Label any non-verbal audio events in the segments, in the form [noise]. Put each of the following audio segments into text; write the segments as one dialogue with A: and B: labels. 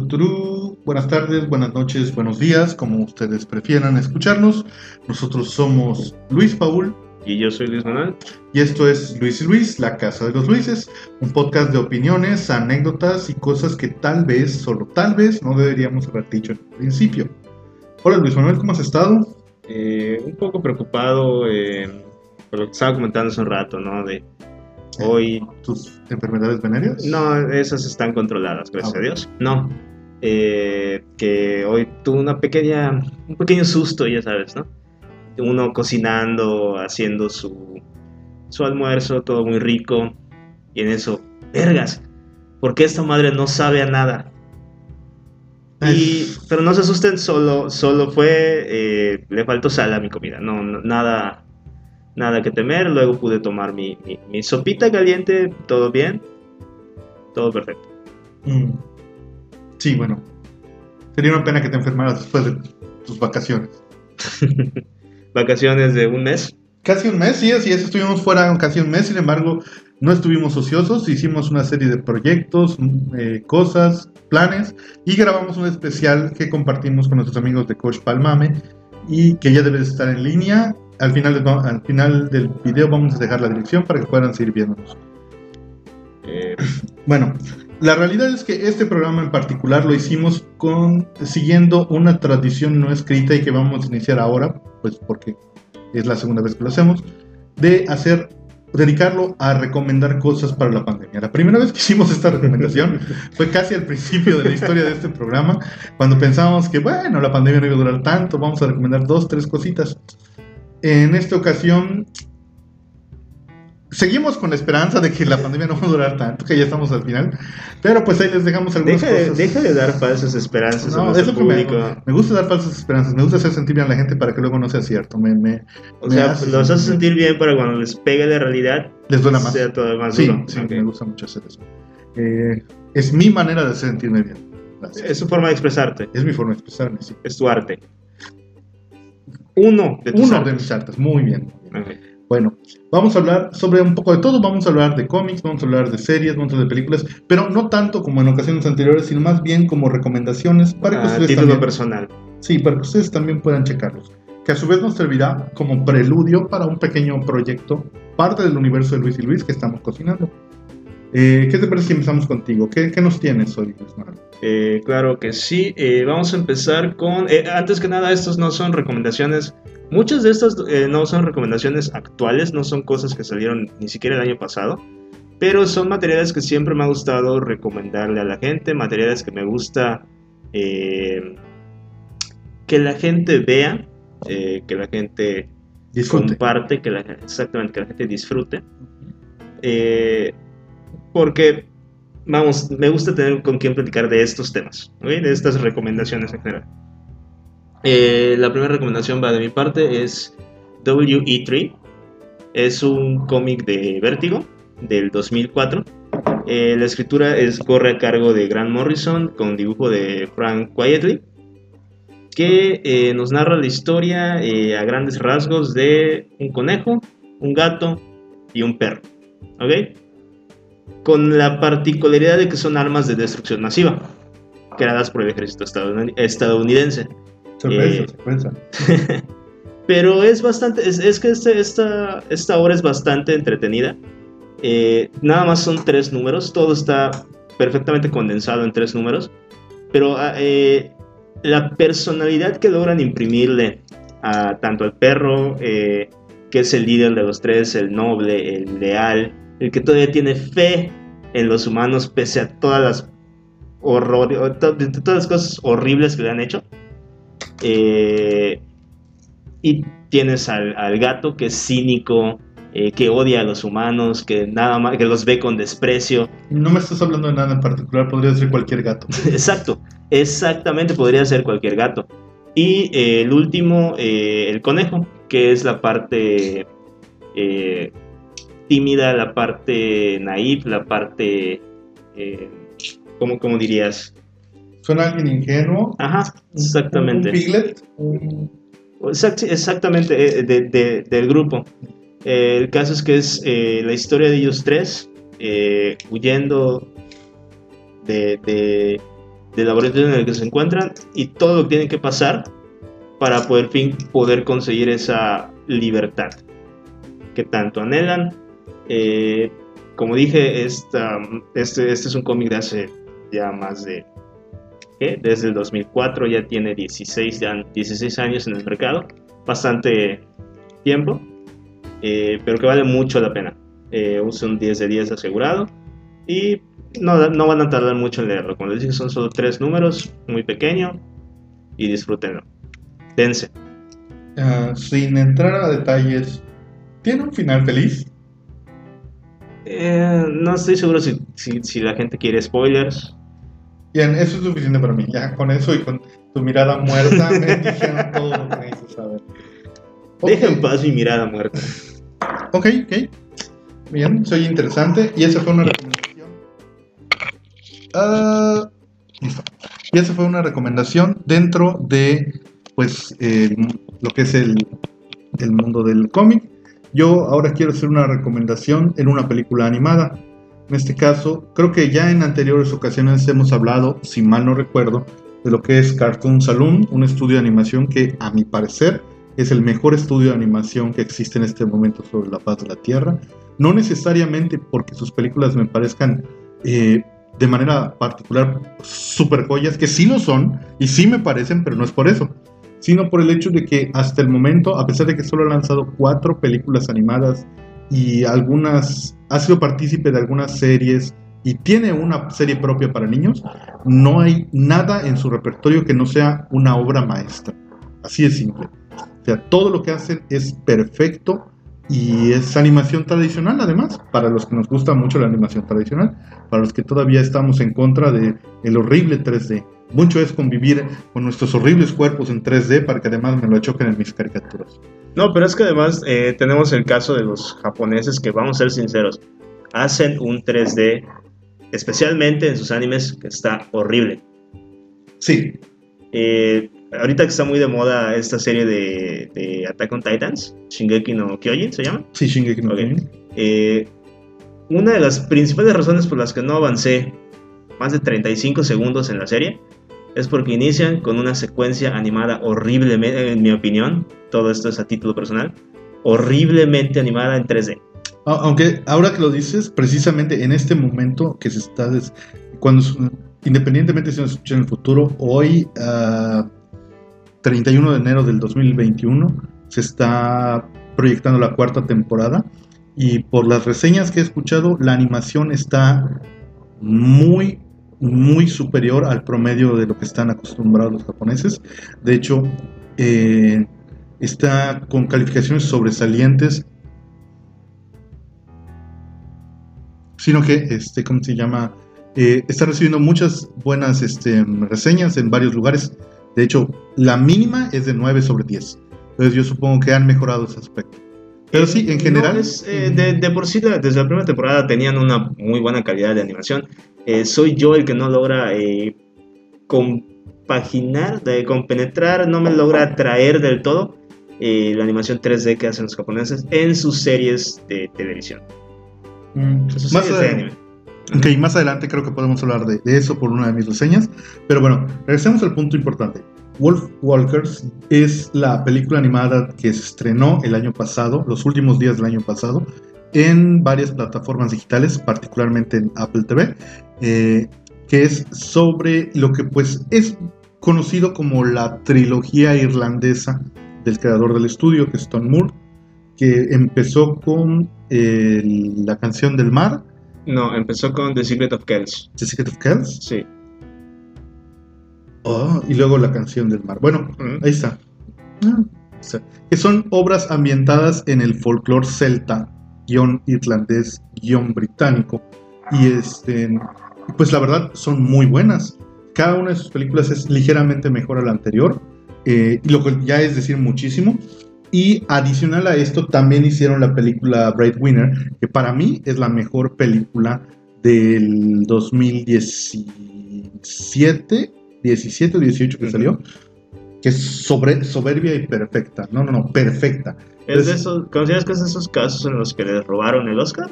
A: Tuturu. Buenas tardes, buenas noches, buenos días, como ustedes prefieran escucharnos. Nosotros somos Luis Paul.
B: Y yo soy Luis Manuel.
A: Y esto es Luis y Luis, la Casa de los Luises, un podcast de opiniones, anécdotas y cosas que tal vez, solo tal vez, no deberíamos haber dicho en el principio. Hola Luis Manuel, ¿cómo has estado?
B: Eh, un poco preocupado eh, por lo que estaba comentando hace un rato, ¿no? De hoy...
A: ¿Tus enfermedades venéreas?
B: No, esas están controladas, gracias
A: Ah,
B: a Dios. No. Eh, que hoy tuve una pequeña, un pequeño susto, ya sabes, ¿no? Uno cocinando, haciendo su, su almuerzo, todo muy rico. Y en eso, vergas, ¿por qué esta madre no sabe a nada? Y, pero no se asusten, solo, solo fue, eh, le faltó sal a mi comida, no, no- nada, nada que temer. Luego pude tomar mi, mi- mi sopita caliente, todo bien, todo perfecto.
A: Mm. Sí, bueno. Sería una pena que te enfermaras después de tus vacaciones. [laughs]
B: Vacaciones de un mes.
A: Casi un mes, sí, así es, estuvimos fuera casi un mes, sin embargo, no estuvimos ociosos, hicimos una serie de proyectos, mm, eh, cosas, planes, y grabamos un especial que compartimos con nuestros amigos de Coach Palmame, y que ya debe de estar en línea. Al final, del- al final del video vamos a dejar la dirección para que puedan seguir viéndonos.
B: Eh, [clears throat]
A: Bueno, la realidad es que este programa en particular lo hicimos con siguiendo una tradición no escrita y que vamos a iniciar ahora, pues porque es la segunda vez que lo hacemos, de hacer dedicarlo a recomendar cosas para la pandemia. La primera vez que hicimos esta recomendación [laughs] fue casi al principio de la historia de este programa, cuando pensábamos que bueno, la pandemia no iba a durar tanto, vamos a recomendar dos, tres cositas. En esta ocasión seguimos con la esperanza de que la pandemia no va a durar tanto, que ya estamos al final. Pero pues ahí les dejamos algunas
B: deja, de,
A: cosas.
B: deja de dar falsas esperanzas a
A: No,
B: nuestro
A: es lo que me, me gusta dar falsas esperanzas, me gusta hacer sentir bien a la gente para que luego no sea cierto. Me, me-
B: O
A: me
B: sea,
A: hace
B: los hace
A: sentir-
B: bien para cuando les pegue la realidad,
A: les duela más.
B: sea todo más
A: Sí,
B: duro.
A: sí,
B: Ok.
A: me gusta mucho hacer eso. Eh, es mi manera de sentirme bien. Gracias.
B: Es su forma de expresarte,
A: Es mi forma de expresarme, sí.
B: es tu arte. Uno de tus
A: Uno de
B: artes.
A: mis artes, muy bien. muy bien.
B: Ok.
A: Bueno, vamos a hablar sobre un poco de todo. Vamos a hablar de cómics, vamos a hablar de series, vamos a hablar de películas, pero no tanto como en ocasiones anteriores, sino más bien como recomendaciones para que
B: A
A: ustedes
B: título
A: también,
B: personal.
A: sí, para que ustedes también puedan checarlos. Que a su vez nos servirá como preludio para un pequeño proyecto, parte del universo de Luis y Luis que estamos cocinando. Eh, ¿Qué te parece si empezamos contigo? ¿Qué, qué nos tienes hoy?
B: Eh, claro que sí. Eh, vamos a empezar con. eh, antes que nada, estos no son recomendaciones. Muchas de estas no son recomendaciones actuales, no son cosas que salieron ni siquiera el año pasado. Pero son materiales que siempre me ha gustado recomendarle a la gente. Materiales que me gusta que la gente vea, que la gente
A: Disfrute.
B: comparte, que la, exactamente, que la gente disfrute. Eh, porque, vamos, me gusta tener con quien platicar de estos temas, ¿ok? de estas recomendaciones en general. Eh, la primera recomendación va de mi parte, es WE3. Es un cómic de Vértigo del 2004. Eh, la escritura es, corre a cargo de Grant Morrison con dibujo de Frank Quietly que eh, nos narra la historia eh, a grandes rasgos de un conejo, un gato y un perro. ¿Ok? Con la particularidad de que son armas de destrucción masiva, creadas por el ejército estadounid- estadounidense.
A: Sorpresa,
B: eh,
A: sorpresa. [laughs]
B: Pero es bastante, es, es que este- esta, esta obra es bastante entretenida. Eh, nada más son tres números, todo está perfectamente condensado en tres números. Pero ah, eh, la personalidad que logran imprimirle a tanto al perro, que es el líder de los tres, el noble, el leal, el que todavía tiene fe en los humanos pese a todas las horror, o to- de todas las cosas horribles que le han hecho. Eh, y tienes al, al gato que es cínico, eh, que odia a los humanos, que nada más, que los ve con desprecio.
A: No me estás hablando de nada en particular, podría ser cualquier gato. [laughs]
B: Exacto, exactamente podría ser cualquier gato. Y eh, el último, eh, el conejo, que es la parte eh, tímida, la parte naif, la parte, eh, ¿cómo, cómo dirías?
A: Suena alguien ingenuo.
B: Ajá, exactamente.
A: Un piglet.
B: Exact- exactamente, eh, de- de- del grupo. Eh, el caso es que es eh, la historia de ellos tres eh, huyendo de, de- del laboratorio en el que se encuentran y todo lo que tienen que pasar para poder fin poder conseguir esa libertad que tanto anhelan. Eh, como dije, esta, este, este es un cómic de hace ya más de... ¿qué? Desde el 2004 ya tiene 16, ya 16 años en el mercado, bastante tiempo, eh, pero que vale mucho la pena. Eh, un 10 de 10 asegurado y no, no van a tardar mucho en leerlo. Como les dije, son solo tres números, muy pequeño y disfrútenlo. Dense.
A: Ah, sin entrar a detalles, ¿tiene un final feliz?
B: Eh, no estoy seguro si, si, si la gente quiere spoilers.
A: Bien, eso es suficiente para mí. Ya con eso y con tu mirada muerta me [laughs] dijeron todo lo que necesito saber. Ok,
B: Deja en paz mi mirada muerta.
A: ok, ok. Bien, soy interesante. Y esa fue una recomendación. Ah, listo. Y esa fue una recomendación dentro de, pues, el- lo que es el, el mundo del cómic. Yo ahora quiero hacer una recomendación en una película animada. En este caso, creo que ya en anteriores ocasiones hemos hablado, si mal no recuerdo, de lo que es Cartoon Saloon, un estudio de animación que a mi parecer es el mejor estudio de animación que existe en este momento sobre la paz de la Tierra. No necesariamente porque sus películas me parezcan eh, de manera particular super joyas, que sí lo son y sí me parecen, pero no es por eso, sino por el hecho de que hasta el momento, a pesar de que solo ha lanzado cuatro películas animadas y algunas, ha sido partícipe de algunas series y tiene una serie propia para niños, no hay nada en su repertorio que no sea una obra maestra. Así de simple. O sea, todo lo que hacen es perfecto y es animación tradicional además, para los que nos gusta mucho la animación tradicional, para los que todavía estamos en contra de el horrible 3D. Mucho es convivir con nuestros horribles cuerpos en 3D para que además me lo choquen en mis caricaturas.
B: No, pero es que además eh, tenemos el caso de los japoneses que, vamos a ser sinceros, hacen un 3D, especialmente en sus animes, que está horrible.
A: Sí,
B: Eh, ahorita que está muy de moda esta serie de, de Attack on Titans, Shingeki no Kyojin se llama.
A: sí, Shingeki no
B: Ok.
A: Kyojin.
B: Eh, una de las principales razones por las que no avancé más de 35 segundos en la serie es porque inician con una secuencia animada horriblemente, en mi opinión, todo esto es a título personal, horriblemente animada en 3D.
A: A- Aunque ahora que lo dices, precisamente en este momento que se está, cuando independientemente si nos escucha en el futuro, hoy, ah, 31 de enero del 2021, se está proyectando la cuarta temporada y por las reseñas que he escuchado, la animación está muy, muy superior al promedio de lo que están acostumbrados los japoneses. De hecho, eh, está con calificaciones sobresalientes sino que, este, ¿cómo se llama? Eh, está recibiendo muchas buenas este, reseñas en varios lugares. De hecho, la mínima es de 9 sobre 10. Entonces yo supongo que han mejorado ese aspecto. Pero sí, en
B: No,
A: general...
B: es, eh, de, de por sí, desde la primera temporada tenían una muy buena calidad de animación. Eh, soy yo el que no logra eh, compaginar, de compenetrar, no me logra atraer del todo la animación 3D que hacen los japoneses en sus series de televisión.
A: mm,
B: sus
A: más,
B: series de anime.
A: ok, más adelante creo que podemos hablar de, de eso por una de mis reseñas. Pero bueno, regresemos al punto importante. Wolf Walkers es la película animada que se estrenó el año pasado, los últimos días del año pasado, en varias plataformas digitales, particularmente en Apple TV, eh, que es sobre lo que pues es conocido como la trilogía irlandesa del creador del estudio, que es Tom Moore, que empezó con eh, la canción del mar,
B: No, empezó con The Secret of Kells.
A: The Secret of Kells,
B: Sí.
A: Oh, y luego la canción del mar. Bueno, ahí está. Ah, o sea, que son obras ambientadas en el folclore celta, guion irlandés, guion británico. Y este, pues la verdad son muy buenas. Cada una de sus películas es ligeramente mejor a la anterior, eh, lo que ya es decir muchísimo. Y adicional a esto, también hicieron la película Bright Winner, que para mí es la mejor película del 2017, 17 o 18 que salió, que es sobre, soberbia y perfecta. No, no, no, perfecta.
B: ¿Es de esos, ¿Consideras que es de esos casos en los que les robaron el Oscar?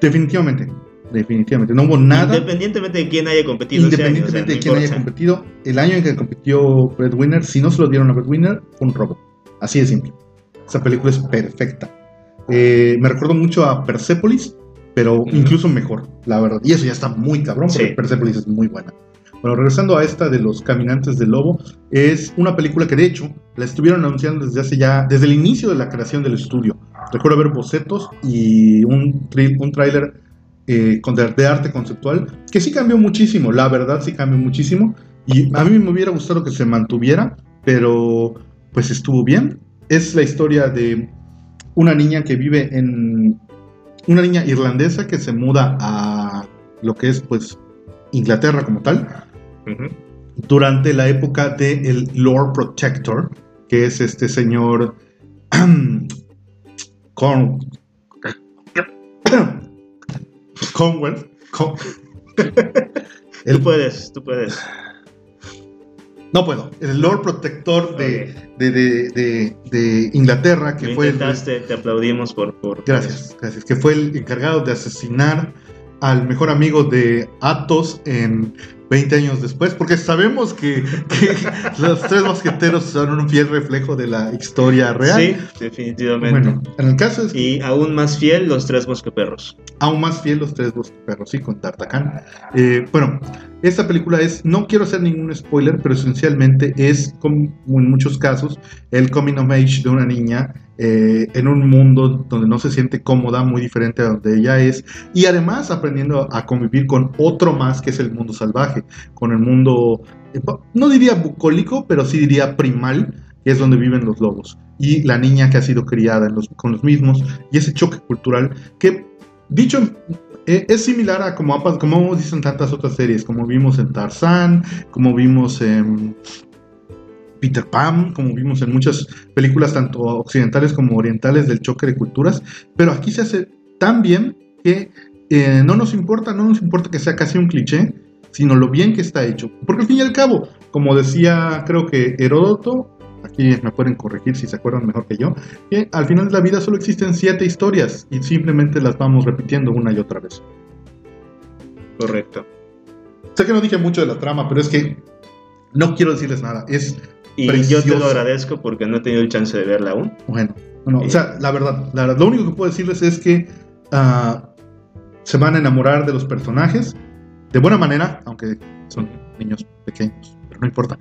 A: Definitivamente. definitivamente. No hubo nada.
B: Independientemente de quién haya competido.
A: Independientemente de quién haya competido, el año en que compitió Winner, si no se lo dieron a Winner, fue un robo. Así de simple. Esa película es perfecta. Eh, me recuerdo mucho a Persepolis, pero incluso mejor, la verdad. Y eso ya está muy cabrón, porque Persepolis es muy buena. Bueno, regresando a esta de los caminantes del lobo, es una película que de hecho la estuvieron anunciando desde hace ya, desde el inicio de la creación del estudio. Recuerdo ver bocetos y un, un tráiler eh, de, arte conceptual que sí cambió muchísimo, la verdad sí cambió muchísimo. Y a mí me hubiera gustado que se mantuviera, pero pues estuvo bien. Es la historia de una niña que vive en... Una niña irlandesa que se muda a lo que es pues Inglaterra como tal durante la época del el Lord Protector, que es este señor [clears throat] con [coughs] Conwell. [laughs]
B: tú puedes, tú puedes.
A: No puedo. El Lord Protector de, de, Inglaterra, que fue
B: el. te aplaudimos por, por.
A: Gracias, gracias. Que fue el encargado de asesinar al mejor amigo de Athos en 20 años después, porque sabemos que, [laughs] los tres mosqueteros son un fiel reflejo de la historia real.
B: Sí, definitivamente. Bueno,
A: en el caso es...
B: Y aún más fiel los tres mosqueperros.
A: Aún más fiel los tres mosqueperros, sí, con Tartacán. Eh, bueno, esta película es, no quiero hacer ningún spoiler, pero esencialmente es, como en muchos casos, el coming of age de una niña eh, en un mundo donde no se siente cómoda, muy diferente a donde ella es, y además aprendiendo a convivir con otro más que es el mundo salvaje, con el mundo, eh, no diría bucólico, pero sí diría primal, que es donde viven los lobos, y la niña que ha sido criada con los mismos, y ese choque cultural que, dicho eh, es similar a como, como dicen tantas otras series, como vimos en Tarzán, como vimos en Peter Pan, como vimos en muchas películas tanto occidentales como orientales del choque de culturas, pero aquí se hace tan bien que eh, no nos importa, no nos importa que sea casi un cliché, sino lo bien que está hecho. Porque al fin y al cabo, como decía creo que Heródoto, aquí me pueden corregir si se acuerdan mejor que yo, que al final de la vida solo existen siete historias y simplemente las vamos repitiendo una y otra vez.
B: Correcto.
A: Sé que no dije mucho de la trama, pero es que no quiero decirles nada. Es
B: y yo te lo agradezco porque no he tenido el chance de verla aún.
A: Bueno, bueno o sea, la verdad, lo único que puedo decirles es que uh, se van a enamorar de los personajes de buena manera, aunque son niños pequeños, pero no importa.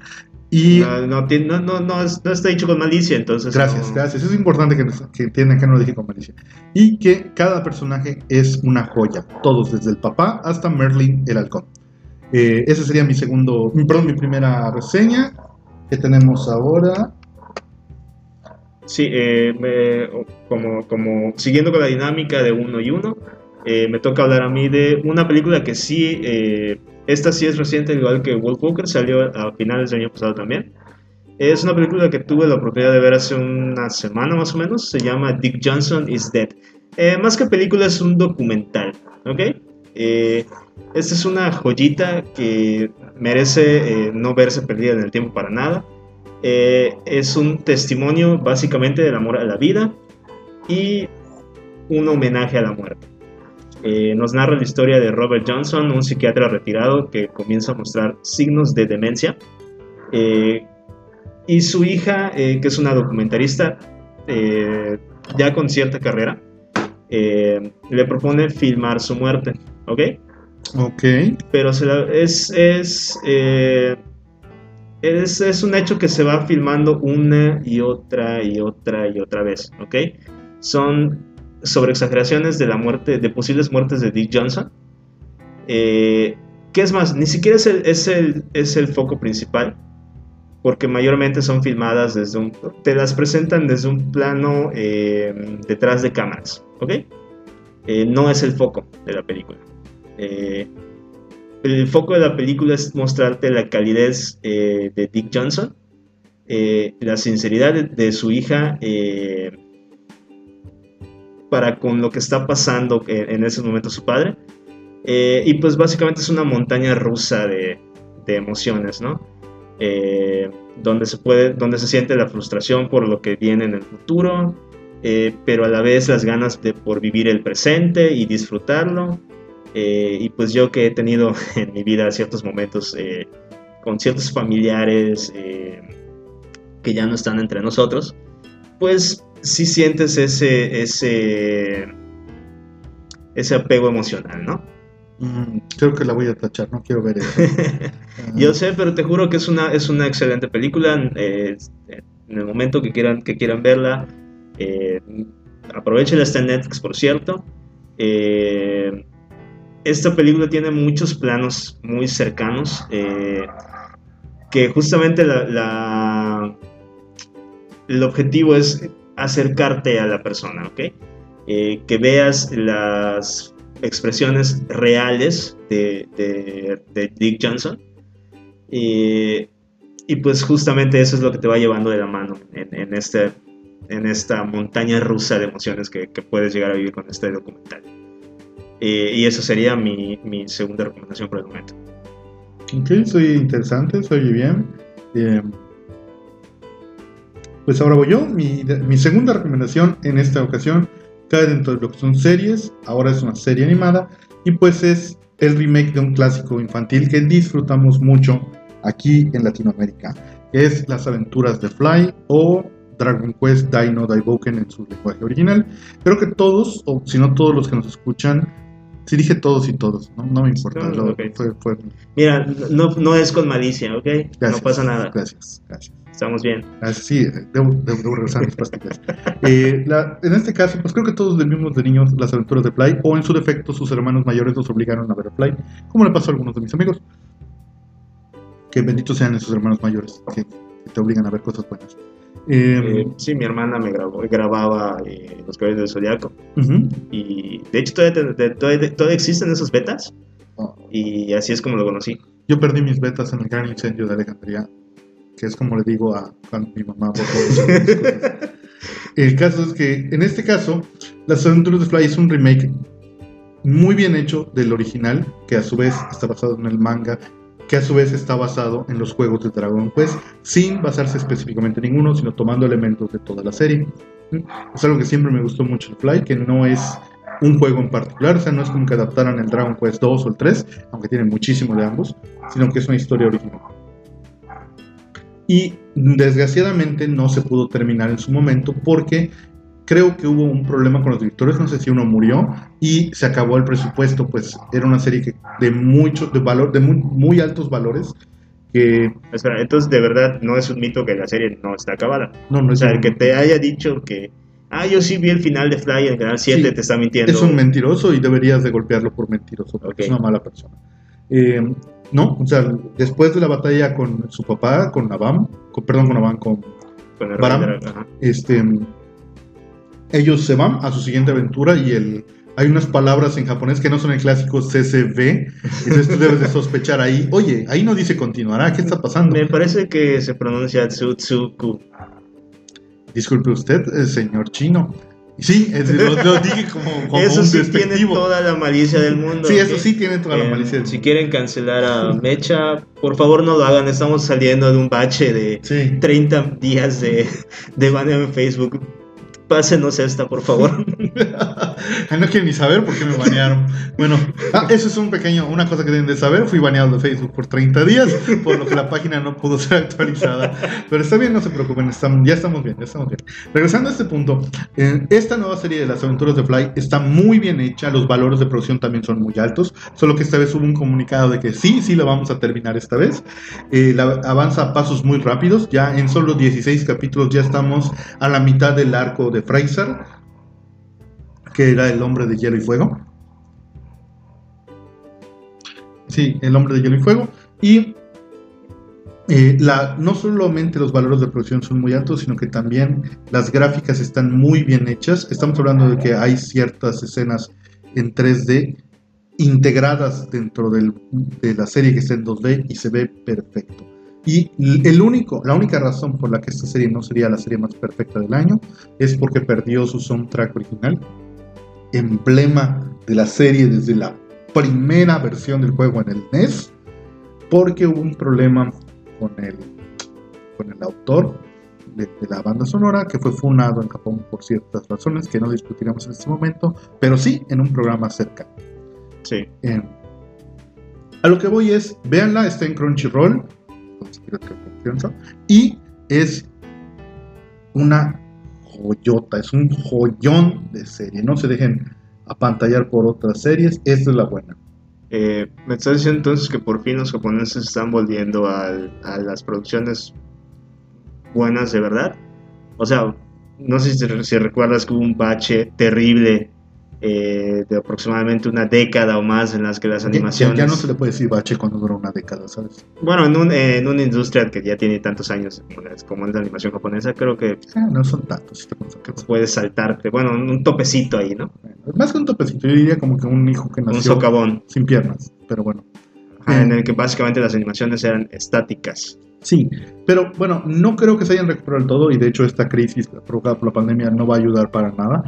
A: Y
B: no, no, no, no, está dicho con malicia, entonces.
A: Gracias, gracias. Es importante que, que entiendan que no lo dije con malicia. Y que cada personaje es una joya, todos, desde el papá hasta Merlin el halcón. Eh, ese sería mi segundo, perdón, mi primera reseña. ¿Qué tenemos ahora?
B: Sí, eh, como, como siguiendo con la dinámica de uno y uno, eh, me toca hablar a mí de una película que sí, eh, esta sí es reciente, igual que Wolf Walker, salió a finales del año pasado también. Es una película que tuve la oportunidad de ver hace una semana más o menos, se llama Dick Johnson is Dead. más que película es un documental, ¿ok? esta es una joyita que merece eh, no verse perdida en el tiempo para nada. Eh, es un testimonio básicamente del amor a la vida y un homenaje a la muerte. Eh, nos narra la historia de Robert Johnson, un psiquiatra retirado que comienza a mostrar signos de demencia. y su hija, que es una documentarista ya con cierta carrera, le propone filmar su muerte. ¿Ok?
A: Ok.
B: Pero es, es, eh, es, es, un hecho que se va filmando una y otra y otra y otra vez, ¿ok? Son sobre exageraciones de la muerte, de posibles muertes de Dick Johnson. Eh, ¿Qué es más? Ni siquiera es el, es el, es el foco principal, porque mayormente son filmadas desde un... Te las presentan desde un plano eh, detrás de cámaras, ¿ok? no es el foco de la película. Eh, el foco de la película es mostrarte la calidez eh, de Dick Johnson, eh, la sinceridad de, su hija para con lo que está pasando en, ese momento su padre. y pues básicamente es una montaña rusa de, emociones, ¿no? donde, se puede, donde se siente la frustración por lo que viene en el futuro, pero a la vez las ganas de por vivir el presente y disfrutarlo. Eh, y pues yo que he tenido [laughs] en mi vida ciertos momentos eh, con ciertos familiares eh, que ya no están entre nosotros, pues sí sientes ese, ese, ese apego emocional, ¿no?
A: Mm, creo que la voy a tachar, no quiero ver eso. [laughs]
B: Yo sé, pero te juro que es una, es una excelente película. eh, en el momento que quieran, que quieran verla, eh, aprovechen está en Netflix, por cierto. Eh, esta película tiene muchos planos muy cercanos eh, que justamente la, la- el objetivo es acercarte a la persona, ¿ok? Eh, que veas las expresiones reales de, Dick Johnson. Eh, y pues justamente eso es lo que te va llevando de la mano en, este, en esta montaña rusa de emociones que, que puedes llegar a vivir con este documental. Eh, y eso sería mi, mi segunda recomendación por el momento.
A: Ok, soy interesante, se oye bien. Eh, pues ahora voy yo. Mi, segunda recomendación en esta ocasión cae dentro de lo que son series. Ahora es una serie animada. Y pues es el remake de un clásico infantil que disfrutamos mucho aquí en Latinoamérica. es Las aventuras de Fly o Dragon Quest Dino Daiboken en su lenguaje original. Creo que todos, o si no todos los que nos escuchan, si dije todos y todos, no, no me importa.
B: No,
A: lo-
B: ok.
A: fue- fue-
B: Mira, no, no es con malicia, ¿ok?
A: Gracias,
B: no pasa nada.
A: Gracias, gracias.
B: Estamos bien.
A: Gracias, sí, debo, debo- debo regresar a mis pastillas. [laughs] Eh, la- en este caso, pues creo que todos vivimos de niños las aventuras de Fly, o en su defecto, sus hermanos mayores nos obligaron a ver a Fly, como le pasó a algunos de mis amigos. Que benditos sean esos hermanos mayores que, que te obligan a ver cosas buenas. Eh,
B: Eh, sí, mi hermana me grabó, grababa eh, Los Caballeros del Zodiaco.
A: ujú.
B: Y de hecho todavía, todavía, todavía existen esos betas.
A: Oh,
B: Y así es como lo conocí.
A: Yo perdí mis betas en el gran incendio de Alejandría, que es como le digo a, a mi mamá por. [laughs] El caso es que, en este caso, Las aventuras de Fly es un remake muy bien hecho del original, que a su vez está basado en el manga, que a su vez está basado en los juegos de Dragon Quest, sin basarse específicamente en ninguno, sino tomando elementos de toda la serie. Es algo que siempre me gustó mucho el Fly, que no es un juego en particular, o sea, no es como que adaptaran el Dragon Quest 2 o el 3, aunque tiene muchísimo de ambos, sino que es una historia original. Y desgraciadamente no se pudo terminar en su momento porque creo que hubo un problema con los directores, no sé si uno murió y se acabó el presupuesto, pues era una serie que de mucho de valor de muy, muy altos valores que
B: Espera, entonces de verdad no es un mito que la serie no está acabada.
A: no no
B: O
A: es
B: sea,
A: un-
B: el que te haya dicho que, ah, yo sí vi el final de Fly en el canal 7,
A: Sí,
B: te está mintiendo.
A: es un mentiroso y deberías de golpearlo por mentiroso, porque es una mala persona. Eh, no, o sea, después de la batalla con su papá, con Navam, con, perdón, con Navam, con
B: Con
A: Baram. Este, ellos se van a su siguiente aventura y el, hay unas palabras en japonés que no son el clásico CCV, entonces tú debes de sospechar ahí, oye, ahí no dice continuará, ¿qué está pasando?
B: Me parece que se pronuncia Tsutsuku.
A: Disculpe usted, eh, señor chino. Sí, es- lo, lo dije como, como
B: Eso
A: un
B: sí tiene toda la malicia del mundo.
A: Sí, eso sí tiene toda la
B: Eh,
A: malicia. del
B: Si
A: mundo.
B: quieren cancelar a Mecha, por favor no lo hagan. Estamos saliendo de un bache de
A: Sí.
B: 30 días de, de baneo en Facebook. Pásenos esta, por favor. [laughs]
A: No quiero ni saber por qué me banearon. Bueno, ah, eso es un pequeño, una cosa que deben de saber. Fui baneado de Facebook por 30 días, por lo que la página no pudo ser actualizada. Pero está bien, no se preocupen, ya estamos bien, ya estamos bien. Regresando a este punto, eh, esta nueva serie de las aventuras de Fly está muy bien hecha, los valores de producción también son muy altos, solo que esta vez hubo un comunicado de que sí, sí la vamos a terminar esta vez. Eh, avanza a pasos muy rápidos, ya en solo 16 capítulos ya estamos a la mitad del arco de Fraser, que era el hombre de hielo y fuego. Sí, el hombre de hielo y fuego. Y eh, la, no solamente los valores de producción son muy altos, sino que también las gráficas están muy bien hechas. Estamos hablando de que hay ciertas escenas en 3D integradas dentro de la serie que está en 2D y se ve perfecto. Y el único, la única razón por la que esta serie no sería la serie más perfecta del año es porque perdió su soundtrack original, emblema de la serie desde la primera versión del juego en el NES, porque hubo un problema con el, con el autor de, de la banda sonora que fue funado en Japón por ciertas razones que no discutiremos en este momento, pero sí en un programa cercano.
B: Sí.
A: Eh, a lo que voy es, véanla, está en Crunchyroll. Y es una joyota, es un joyón de serie. No se dejen apantallar por otras series, esta es la buena.
B: Eh, ¿Me estás diciendo entonces que por fin los japoneses están volviendo a las producciones buenas de verdad? O sea, no sé si recuerdas que hubo un bache terrible eh, de aproximadamente una década o más en las que las
A: ya-
B: animaciones...
A: ya no se le puede decir bache cuando dura una década, ¿sabes?
B: Bueno, en, un- en una industria que ya tiene tantos años como, la- como es la animación japonesa, creo que
A: Ah, no son tantos. si te pones a pensar.
B: puedes saltarte, bueno, un, un topecito ahí, ¿no?
A: Bueno, Más que un topecito, yo diría como que un hijo que
B: Un
A: nació
B: socavón,
A: sin piernas, pero bueno.
B: Ajá, en el que básicamente las animaciones eran estáticas.
A: Sí, pero bueno, no creo que se hayan recuperado del todo y de hecho esta crisis provocada por la pandemia no va a ayudar para nada.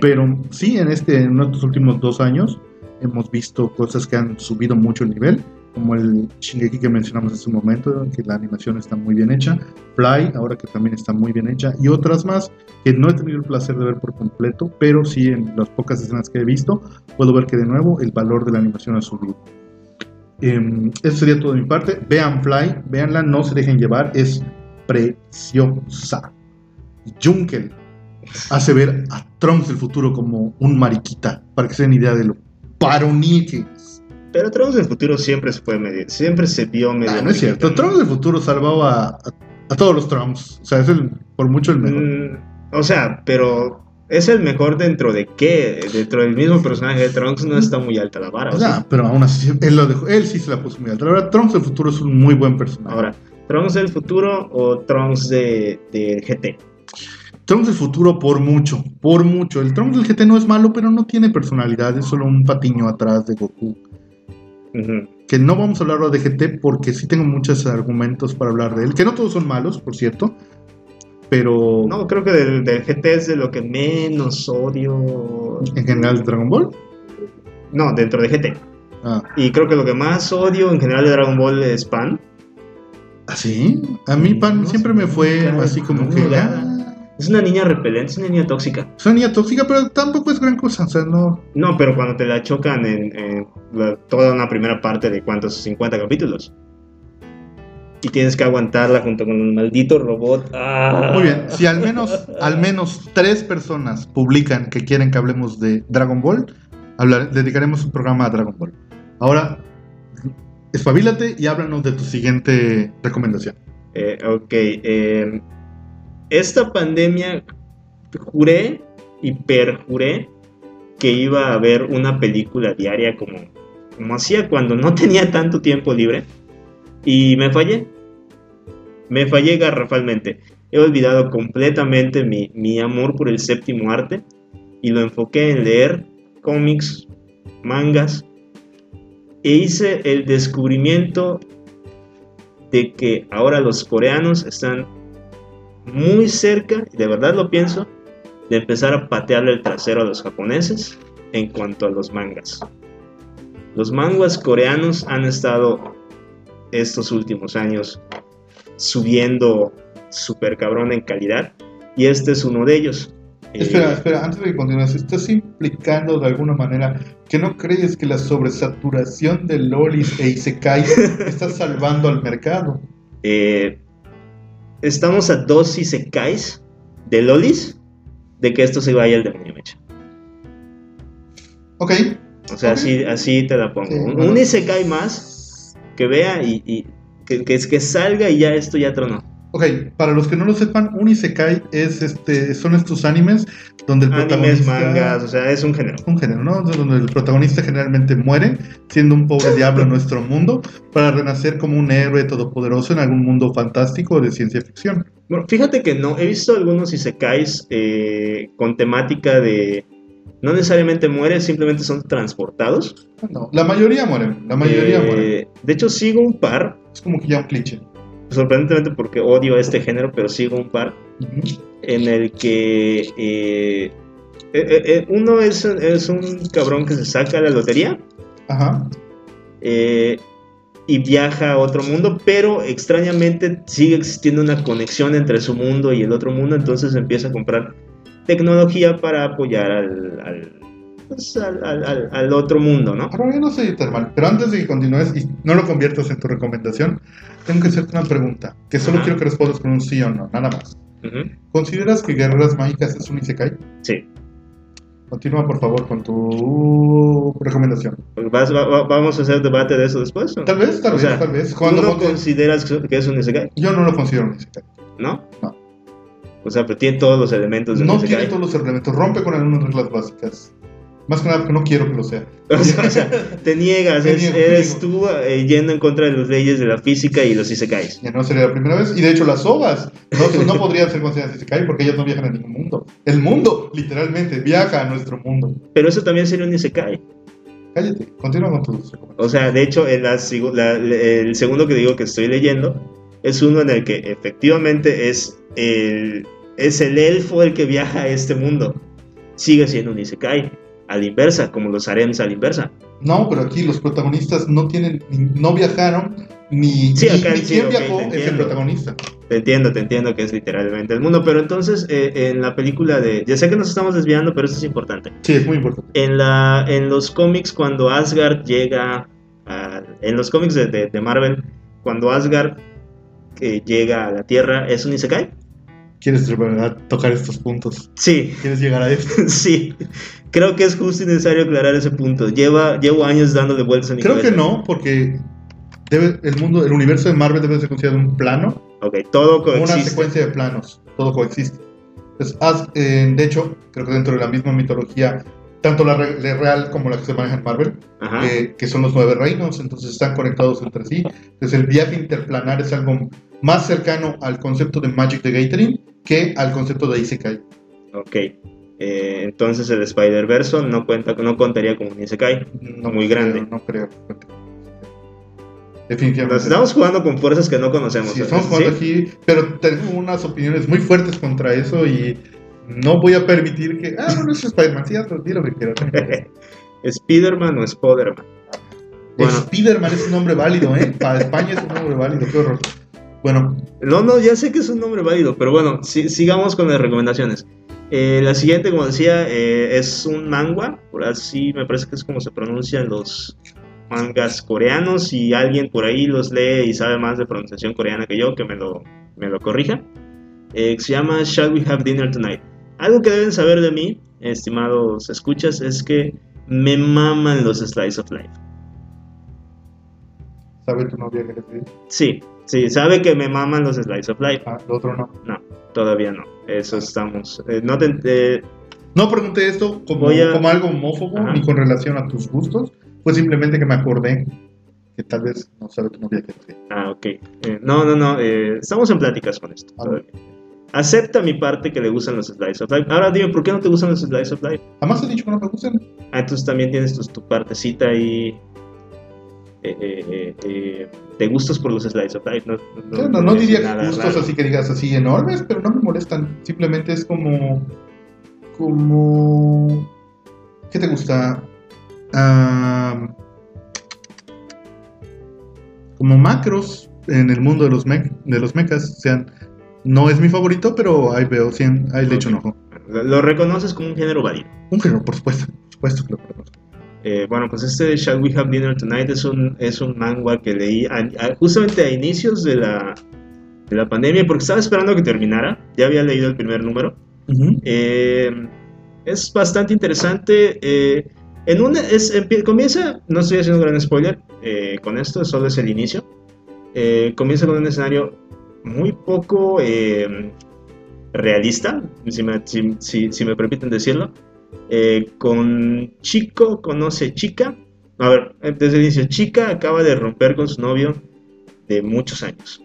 A: Pero sí, en, este, en estos últimos dos años hemos visto cosas que han subido mucho el nivel, como el Shingeki que mencionamos hace un momento, que la animación está muy bien hecha, Fly, ahora que también está muy bien hecha, y otras más que no he tenido el placer de ver por completo, pero sí en las pocas escenas que he visto, puedo ver que de nuevo el valor de la animación ha subido. Em, eso sería todo de mi parte. Vean Fly, véanla, no se dejen llevar, es preciosa. Junkel hace ver a Trunks del futuro como un mariquita, para que se den idea de lo varonil que es.
B: Pero Trunks del futuro siempre se puede medir, siempre se vio medio.
A: Ah, no es cierto, Trunks del futuro salvaba a, a- a todos los Trunks, o sea, es el, por mucho el mejor.
B: Mm, o sea, pero es el mejor dentro de qué? Dentro del mismo personaje de Trunks no está muy alta la vara.
A: O
B: ¿o
A: sea,
B: sí?
A: pero aún así, él, lo dejó, él sí se la puso muy alta. La verdad, Trunks del futuro es un muy buen personaje.
B: Ahora, ¿Trunks del futuro o Trunks de, de GT?
A: Trunks del futuro por mucho, por mucho. El Trunks del GT no es malo, pero no tiene personalidad, es solo un patiño atrás de Goku. Que no vamos a hablar de GT porque sí tengo muchos argumentos para hablar de él, que no todos son malos, por cierto, pero
B: No, creo que del, del GT es de lo que menos odio.
A: en general de Dragon Ball.
B: No, dentro de GT.
A: Ah,
B: Y creo que lo que más odio en general de Dragon Ball es Pan.
A: ¿así? A mí Pan
B: No
A: siempre me fue así como que... ah,
B: Es una niña repelente, es una niña tóxica.
A: es una niña tóxica, pero tampoco es gran cosa, o sea, no...
B: No, pero cuando te la chocan en, en la- toda una primera parte de cuántos, 50 capítulos. Y tienes que aguantarla junto con un maldito robot. ¡Ah!
A: Muy bien, si al menos, al menos tres personas publican que quieren que hablemos de Dragon Ball, hablar- dedicaremos un programa a Dragon Ball. Ahora, espabilate y háblanos de tu siguiente recomendación.
B: Eh, ok. eh, esta pandemia juré y perjuré que iba a haber una película diaria como, como hacía cuando no tenía tanto tiempo libre. Y me fallé. Me fallé garrafalmente. He olvidado completamente mi, mi amor por el séptimo arte y lo enfoqué en leer cómics, mangas e hice el descubrimiento de que ahora los coreanos están muy cerca, y de verdad lo pienso, de empezar a patearle el trasero a los japoneses en cuanto a los mangas. Los mangas coreanos han estado estos últimos años subiendo super cabrón en calidad y este es uno de ellos.
A: Espera,
B: Eh,
A: espera, antes de que continúes, ¿estás implicando de alguna manera que no crees que la sobresaturación de lolis e isekai [laughs] está salvando al mercado?
B: eh, estamos a dos isekais de lolis de que esto se vaya al demonio mecha.
A: Ok,
B: O sea, así, así te la pongo.
A: Sí,
B: un,
A: bueno.
B: un isekai más que vea y, y que, que, que salga y ya esto ya tronó.
A: ok, para los que no lo sepan, un isekai es este, son estos animes donde el
B: Animes,
A: protagonista...
B: mangas, o sea, es un género.
A: un género, ¿no? Donde el protagonista generalmente muere, siendo un pobre diablo en nuestro mundo, para renacer como un héroe todopoderoso en algún mundo fantástico de ciencia ficción.
B: Bueno, fíjate que no, he visto algunos isekais eh, con temática de... No necesariamente mueren, simplemente son transportados.
A: No, la mayoría mueren, la mayoría
B: Eh,
A: mueren.
B: De hecho, sigo un par,
A: Es como que ya un cliché.
B: sorprendentemente porque odio este género, pero sigo un par en el que eh, eh, uno es, es un cabrón que se saca la lotería
A: Ajá.
B: y viaja a otro mundo, pero extrañamente sigue existiendo una conexión entre su mundo y el otro mundo, entonces empieza a comprar tecnología para apoyar al, al- pues, al, al- al- otro mundo, ¿no?
A: Ahora no soy termal, pero antes de que continúes y no lo conviertas en tu recomendación, tengo que hacerte una pregunta, que solo quiero que respondas con un sí o no, nada más. ¿Consideras que Guerreras Mágicas es un Isekai?
B: Sí.
A: Continúa por favor con tu recomendación.
B: ¿Vas- va- va- ¿Vamos a hacer debate de eso después? o?
A: Tal vez, tal
B: O
A: vez,
B: sea,
A: tal vez.
B: ¿Tú no
A: ponte-
B: consideras que es un Isekai?
A: Yo no lo considero un Isekai.
B: ¿No?
A: No.
B: O sea, pero tiene todos los elementos de
A: No tiene todos los elementos, rompe con algunas reglas básicas. Más que nada porque no quiero que lo sea.
B: O [laughs] sea, o sea, te niegas, es-
A: niego,
B: eres tú eh, yendo en contra de las leyes de la física y los isekais.
A: Ya no sería la primera vez. Y de hecho, las ovas no, no podrían ser consideradas Isekai porque ellas no viajan a ningún mundo. El mundo, literalmente, viaja a nuestro mundo.
B: Pero eso también sería un isekai.
A: Cállate, continúa con tus.
B: O sea, de hecho, en la la- el segundo que digo que estoy leyendo es uno en el que efectivamente es el, es el elfo el que viaja a este mundo. Sigue siendo un isekai. A la inversa, como los harems a la inversa.
A: No, pero aquí los protagonistas no tienen, no viajaron, ni,
B: Sí,
A: ni-
B: acá
A: ni
B: sí,
A: quien viajó es el protagonista.
B: Te entiendo, te entiendo que es literalmente el mundo. Pero entonces, eh, en la película de. Ya sé que nos estamos desviando, pero esto es importante.
A: Sí, es muy importante.
B: En, la, en los cómics, cuando Asgard llega. a- en los cómics de, de- de Marvel, cuando Asgard eh, llega a la Tierra, ¿es un Isekai?
A: ¿Quieres de verdad tocar estos puntos?
B: Sí,
A: ¿Quieres llegar a esto? [laughs]
B: sí. Creo que es justo y necesario aclarar ese punto. Lleva, llevo años dándole vueltas a mi
A: Creo que no, porque debe, el mundo, el universo de Marvel debe ser considerado un plano,
B: Ok, todo
A: una
B: coexiste.
A: secuencia de planos, todo coexiste. Entonces, eh, de hecho, creo que dentro de la misma mitología, tanto la, re- la real como la que se maneja en Marvel, eh, que son los nueve reinos, entonces están conectados entre sí. Entonces el viaje interplanar es algo más cercano al concepto de Magic the Gathering que al concepto de Isekai.
B: Ok. Eh, entonces el Spider-Verse no, cuenta, no contaría como un Isekai.
A: No
B: Muy
A: creo,
B: grande.
A: No creo. Definitivamente.
B: Nos estamos jugando con fuerzas que no conocemos.
A: Estamos jugando
B: ¿Sí?
A: aquí, pero tengo unas opiniones muy fuertes contra eso y no voy a permitir que. Ah, no, no es Spider-Man, sí, hazlo, lo que quieras.
B: Spider-Man o Spoderman. Bueno.
A: Spider-Man es un nombre válido, ¿eh? Para España es un nombre válido, qué horror. Bueno,
B: No, no, ya sé que es un nombre válido, pero bueno, si- sigamos con las recomendaciones. Eh, la siguiente, como decía, eh, es un manga, por así me parece que es como se pronuncian los mangas coreanos. Si alguien por ahí los lee y sabe más de pronunciación coreana que yo, que me lo, me lo corrija. Eh, se llama Shall We Have Dinner Tonight. Algo que deben saber de mí, estimados escuchas, es que me maman los slice of life.
A: ¿sabe tu novia que le pedí?
B: Sí, sí, sabe que me maman los slice of life.
A: Ah, lo otro no.
B: No, todavía no. Eso estamos. eh, no te, eh,
A: No pregunté esto como,
B: a-
A: como algo homófobo
B: Ajá.
A: ni con relación a tus gustos, fue simplemente que me acordé que tal vez no sabe tu novia que pedí.
B: ah, ok. Eh, no, no, no. eh, estamos en pláticas con esto.
A: Ah,
B: todavía. Acepta mi parte que le gustan los slice of life. Ahora dime, ¿por qué no te gustan los slice of life?
A: Jamás he dicho que no me gustan.
B: Ah, entonces también tienes tu, tu partecita ahí. eh, eh, eh, de gustos por los slice of life. No,
A: No, no, no diría gustos
B: raro.
A: así que digas así enormes, pero no me molestan. Simplemente es como. como. ¿Qué te gusta? Ah, como macros en el mundo de los, de los mechas. O sea, no es mi favorito, pero ahí veo, sí, ahí le echo un ojo.
B: Lo, reconoces como un género válido.
A: Un género, por supuesto. Por supuesto que lo conozco.
B: Eh, bueno, pues este Shall We Have Dinner Tonight es un, es un manga que leí a- a- justamente a inicios de la, de la pandemia porque estaba esperando que terminara. Ya había leído el primer número. Eh, es bastante interesante. eh, en una, es, comienza, no estoy haciendo un gran spoiler eh, con esto, solo es el inicio. Eh, comienza con un escenario muy poco eh, realista, si me, si- si- si me permiten decirlo. Eh, con chico conoce chica. A ver, desde el inicio, chica acaba de romper con su novio de muchos años.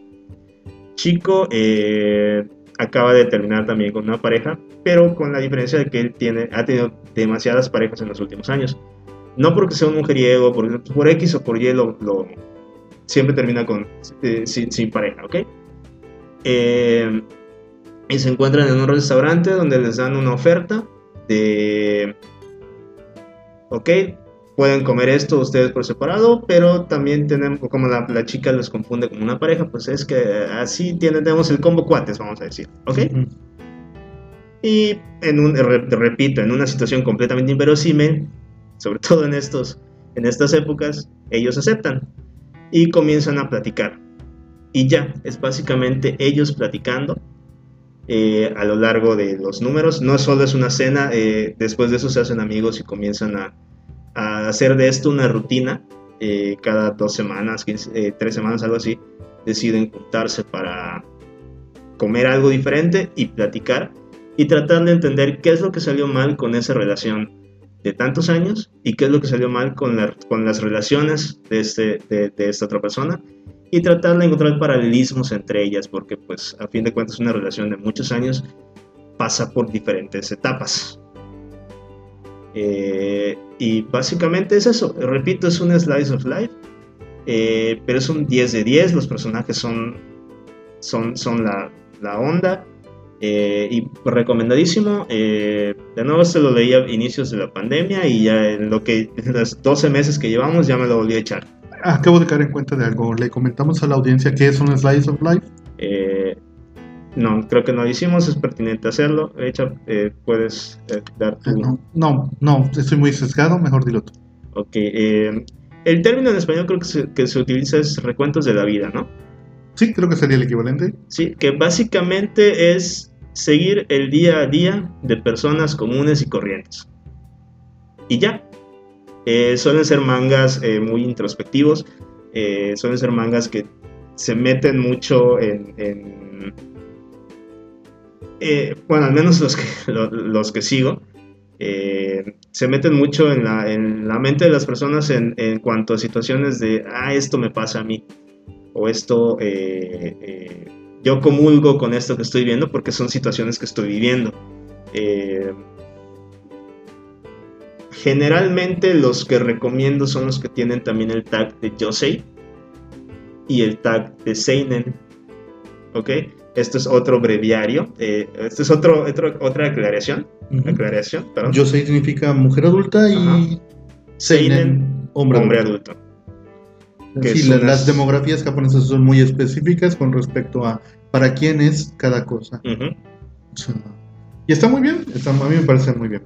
B: Chico eh, acaba de terminar también con una pareja, pero con la diferencia de que él tiene, ha tenido demasiadas parejas en los últimos años. No porque sea un mujeriego, por, por X o por Y, lo, siempre termina con, eh, sin, pareja, ¿ok? Y se encuentran en un restaurante donde les dan una oferta de, ok, pueden comer esto ustedes por separado, pero también tenemos, como la, la chica los confunde como una pareja, pues es que así tenemos el combo cuates, vamos a decir, ¿ok?
A: Ujú.
B: Y en un, re- repito, en una situación completamente inverosímil, sobre todo en, estos, en estas épocas, ellos aceptan y comienzan a platicar. Y ya, es básicamente ellos platicando eh, a lo largo de los números. No solo es una cena, eh, después de eso se hacen amigos y comienzan a, hacer de esto una rutina. Eh, cada dos semanas, tres semanas, algo así, deciden juntarse para comer algo diferente y platicar y tratar de entender qué es lo que salió mal con esa relación de tantos años y qué es lo que salió mal con, con las relaciones de, este, de, esta otra persona y tratar de encontrar paralelismos entre ellas porque pues a fin de cuentas una relación de muchos años pasa por diferentes etapas. Eh, y básicamente es eso, repito, es un slice of life, eh, pero es un 10 de 10, los personajes son, son, son la, la onda. Eh, y recomendadísimo. Eh, de nuevo se lo leí a inicios de la pandemia y ya en lo que en los 12 meses que llevamos ya me lo volví a echar.
A: Acabo de caer en cuenta de algo. Le comentamos a la audiencia que es un slice of life.
B: Eh, no, creo que no lo hicimos, es pertinente hacerlo. Echa, puedes dar tu...
A: no, no, no, estoy muy sesgado, mejor dilo tú.
B: Ok, el término en español creo que se, que se utiliza es recuentos de la vida, ¿no?
A: Sí, creo que sería el equivalente.
B: Sí, que básicamente es seguir el día a día de personas comunes y corrientes. Y ya. Eh, suelen ser mangas eh, muy introspectivos, eh, suelen ser mangas que se meten mucho en... bueno, al menos los que, [laughs] los, que sigo, se meten mucho en la, en la, mente de las personas en, en cuanto a situaciones de, ah, esto me pasa a mí o esto, yo comulgo con esto que estoy viendo porque son situaciones que estoy viviendo. Eh, generalmente los que recomiendo son los que tienen también el tag de Josei y el tag de Seinen. ¿Ok? Esto es otro breviario. esto es otro, otra aclaración. aclaración
A: Yosei significa mujer adulta y Seinen, hombre, adulto sí, las demografías japonesas son muy específicas con respecto a para quién es cada cosa. y está muy bien, a mí me parece muy bien.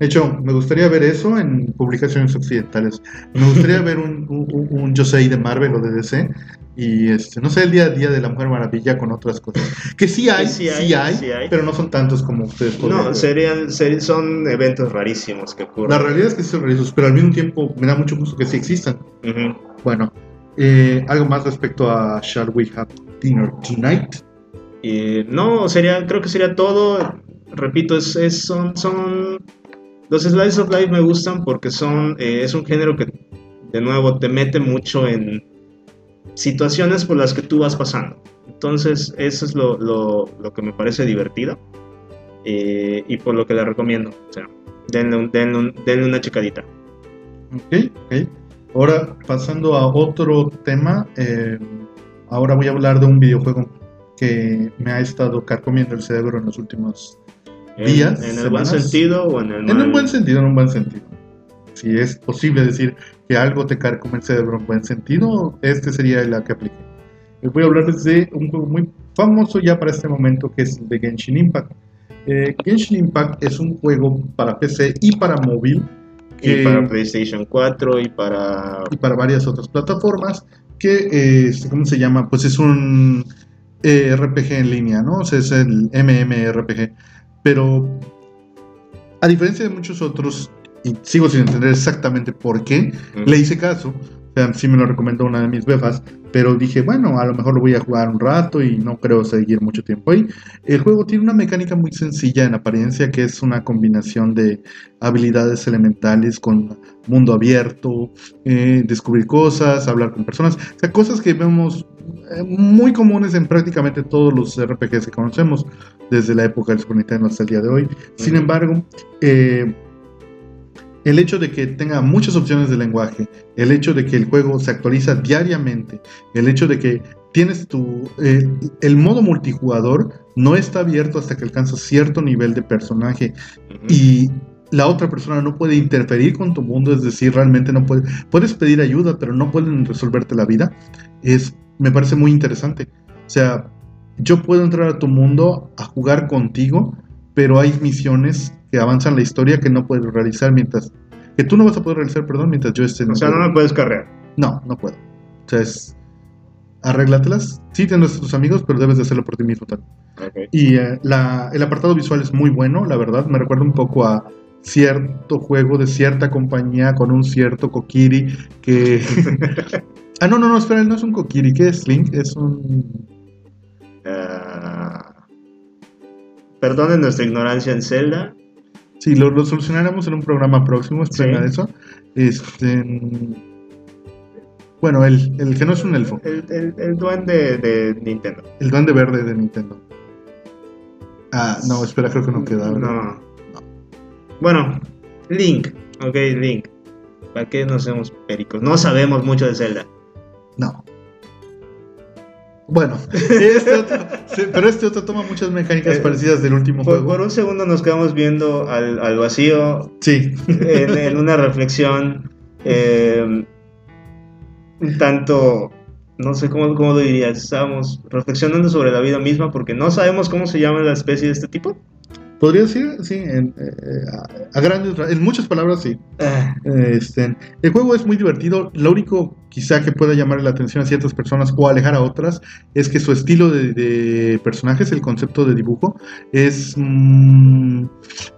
A: De hecho, me gustaría ver eso en publicaciones occidentales. Me gustaría [laughs] ver un, un, de Marvel o de DC y este, no sé, el día a día de la Mujer Maravilla con otras cosas. Que sí hay, sí, hay, pero no son tantos como ustedes
B: No, serían, son eventos rarísimos que ocurren.
A: La realidad es que son rarísimos, pero al mismo tiempo me da mucho gusto que sí existan. Bueno, eh, ¿algo más respecto a Shall We Have Dinner Tonight?
B: no, sería, creo que sería todo. Repito, es, son, son. Los slides of life me gustan porque son. Eh, es un género que, de nuevo, te mete mucho en situaciones por las que tú vas pasando. Entonces, eso es lo, lo, lo que me parece divertido eh, y por lo que le recomiendo. O sea, denle, denle, denle una checadita.
A: Ok, ok. Ahora, pasando a otro tema, eh, ahora voy a hablar de un videojuego que me ha estado carcomiendo el cerebro en los últimos días.
B: ¿En el buen sentido o en el
A: mal? En un buen sentido, en un buen sentido. Si es posible decir que algo te carcome el cerebro en buen sentido, este sería el que aplique. Les voy a hablar de un juego muy famoso ya para este momento que es el de Genshin Impact. Eh, Genshin Impact es un juego para PC y para móvil
B: y para PlayStation 4 y para...
A: Y para varias otras plataformas que, eh, ¿cómo se llama? Pues es un eh, RPG en línea, ¿no? O sea, es el MMRPG. Pero a diferencia de muchos otros, y sigo sin entender exactamente por qué, le hice caso. O sea, sí me lo recomendó una de mis befas, pero dije, bueno, a lo mejor lo voy a jugar un rato y no creo seguir mucho tiempo ahí. El juego tiene una mecánica muy sencilla en apariencia, que es una combinación de habilidades elementales con mundo abierto, eh, descubrir cosas, hablar con personas, o sea, cosas que vemos muy comunes en prácticamente todos los RPGs que conocemos, desde la época del Super Nintendo hasta el día de hoy. Sin embargo, eh, el hecho de que tenga muchas opciones de lenguaje, el hecho de que el juego se actualiza diariamente, el hecho de que tienes tu... Eh, el modo multijugador no está abierto hasta que alcanzas cierto nivel de personaje y la otra persona no puede interferir con tu mundo, es decir, realmente no puede, puedes pedir ayuda, pero no pueden resolverte la vida, es, me parece muy interesante. O sea, yo puedo entrar a tu mundo a jugar contigo, pero hay misiones que avanzan la historia que no puedes realizar mientras que tú no vas a poder realizar, perdón, mientras yo esté en
B: O sea, no me puedes carrear.
A: No, no puedo. O sea, es. Arréglatelas. Sí, tienes a tus amigos, pero debes de hacerlo por ti mismo también.
B: Ok.
A: Y eh, la- el apartado visual es muy bueno, la verdad. Me recuerda un poco a cierto juego de cierta compañía con un cierto Kokiri que. [laughs] [laughs] ah, no, no, no, espera, no es un Kokiri. ¿Qué es Link? Es un.
B: Ah, perdonen nuestra ignorancia en Zelda.
A: Sí, lo, lo solucionaremos en un programa próximo, esperen
B: Sí.
A: eso. Este. Bueno, el, el que no es un elfo,
B: El, el, el duende de Nintendo.
A: el duende verde de Nintendo. Ah, no, espera, creo que no queda. ¿verdad?
B: No. Bueno, Link. Ok, Link. ¿Para qué nos hacemos pericos? No sabemos mucho de Zelda.
A: No. Bueno, [laughs] este otro- pero este otro toma muchas mecánicas
B: Eh,
A: parecidas del último
B: Por,
A: juego.
B: por un segundo nos quedamos viendo al, al vacío
A: Sí,
B: en, en una reflexión eh, un tanto, no sé cómo, cómo lo dirías, estábamos reflexionando sobre la vida misma porque no sabemos cómo se llama la especie de este tipo.
A: Podría decir, sí, en, eh, a, a grandes, ra- en muchas palabras, sí.
B: Ah,
A: Este, el juego es muy divertido. Lo único quizá que pueda llamar la atención a ciertas personas o alejar a otras es que su estilo de, de personajes, el concepto de dibujo, es mm,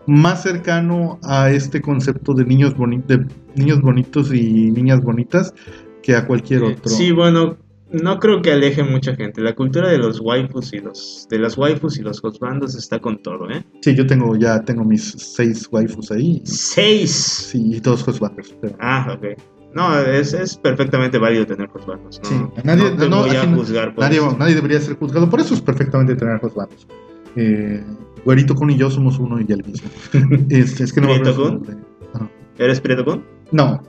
A: más cercano a este concepto de niños, boni- de niños bonitos y niñas bonitas que a cualquier otro.
B: Sí, bueno, no creo que aleje mucha gente. La cultura de los waifus y los de las waifus y los husbandos está con todo, ¿eh?
A: Sí, yo tengo ya tengo mis seis waifus ahí.
B: Seis.
A: Sí, y todos husbandos. pero-
B: Ah, ok. No, es, es perfectamente válido tener husbandos. No,
A: Sí, nadie-
B: no te
A: no,
B: voy a
A: aquí no-
B: juzgar por
A: Nadie,
B: eso.
A: nadie debería ser juzgado. Por eso es perfectamente tener husbandos. Eh, Güerito Kun y yo somos uno y el mismo. [laughs] Es que no
B: ¿Prieto.
A: Ajá.
B: ¿Eres Prieto Kun?
A: No,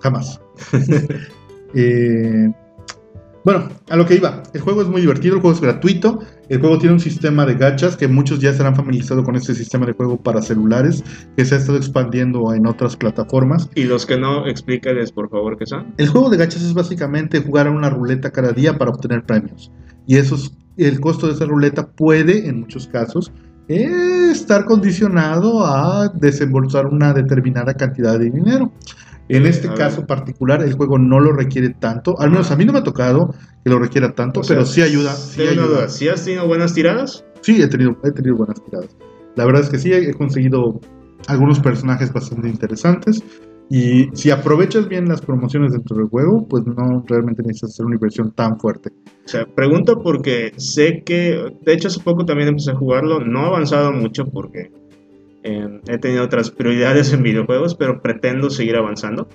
A: jamás. [laughs] [laughs] Eh, bueno, a lo que iba. El juego es muy divertido, el juego es gratuito. El juego tiene un sistema de gachas que muchos ya se han familiarizado con este sistema de juego para celulares que se ha estado expandiendo en otras plataformas.
B: Y los que no, explícales por favor qué son.
A: El juego de gachas es básicamente jugar a una ruleta cada día para obtener premios. Y eso es- el costo de esa ruleta puede, en muchos casos, eh, estar condicionado a desembolsar una determinada cantidad de dinero. En este
B: a
A: caso
B: ver.
A: particular, el juego no lo requiere tanto. Al menos a mí no me ha tocado que lo requiera tanto,
B: O sea,
A: pero sí ayuda. Sí, ayuda.
B: ¿Sí has tenido buenas tiradas?
A: Sí, he tenido, he tenido buenas tiradas. La verdad es que sí, he conseguido algunos personajes bastante interesantes. Y si aprovechas bien las promociones dentro del juego, pues no realmente necesitas hacer una inversión tan fuerte.
B: O sea, pregunto porque sé que, de hecho hace poco también empecé a jugarlo, no he avanzado mucho porque eh, he tenido otras prioridades en videojuegos, pero pretendo seguir avanzando.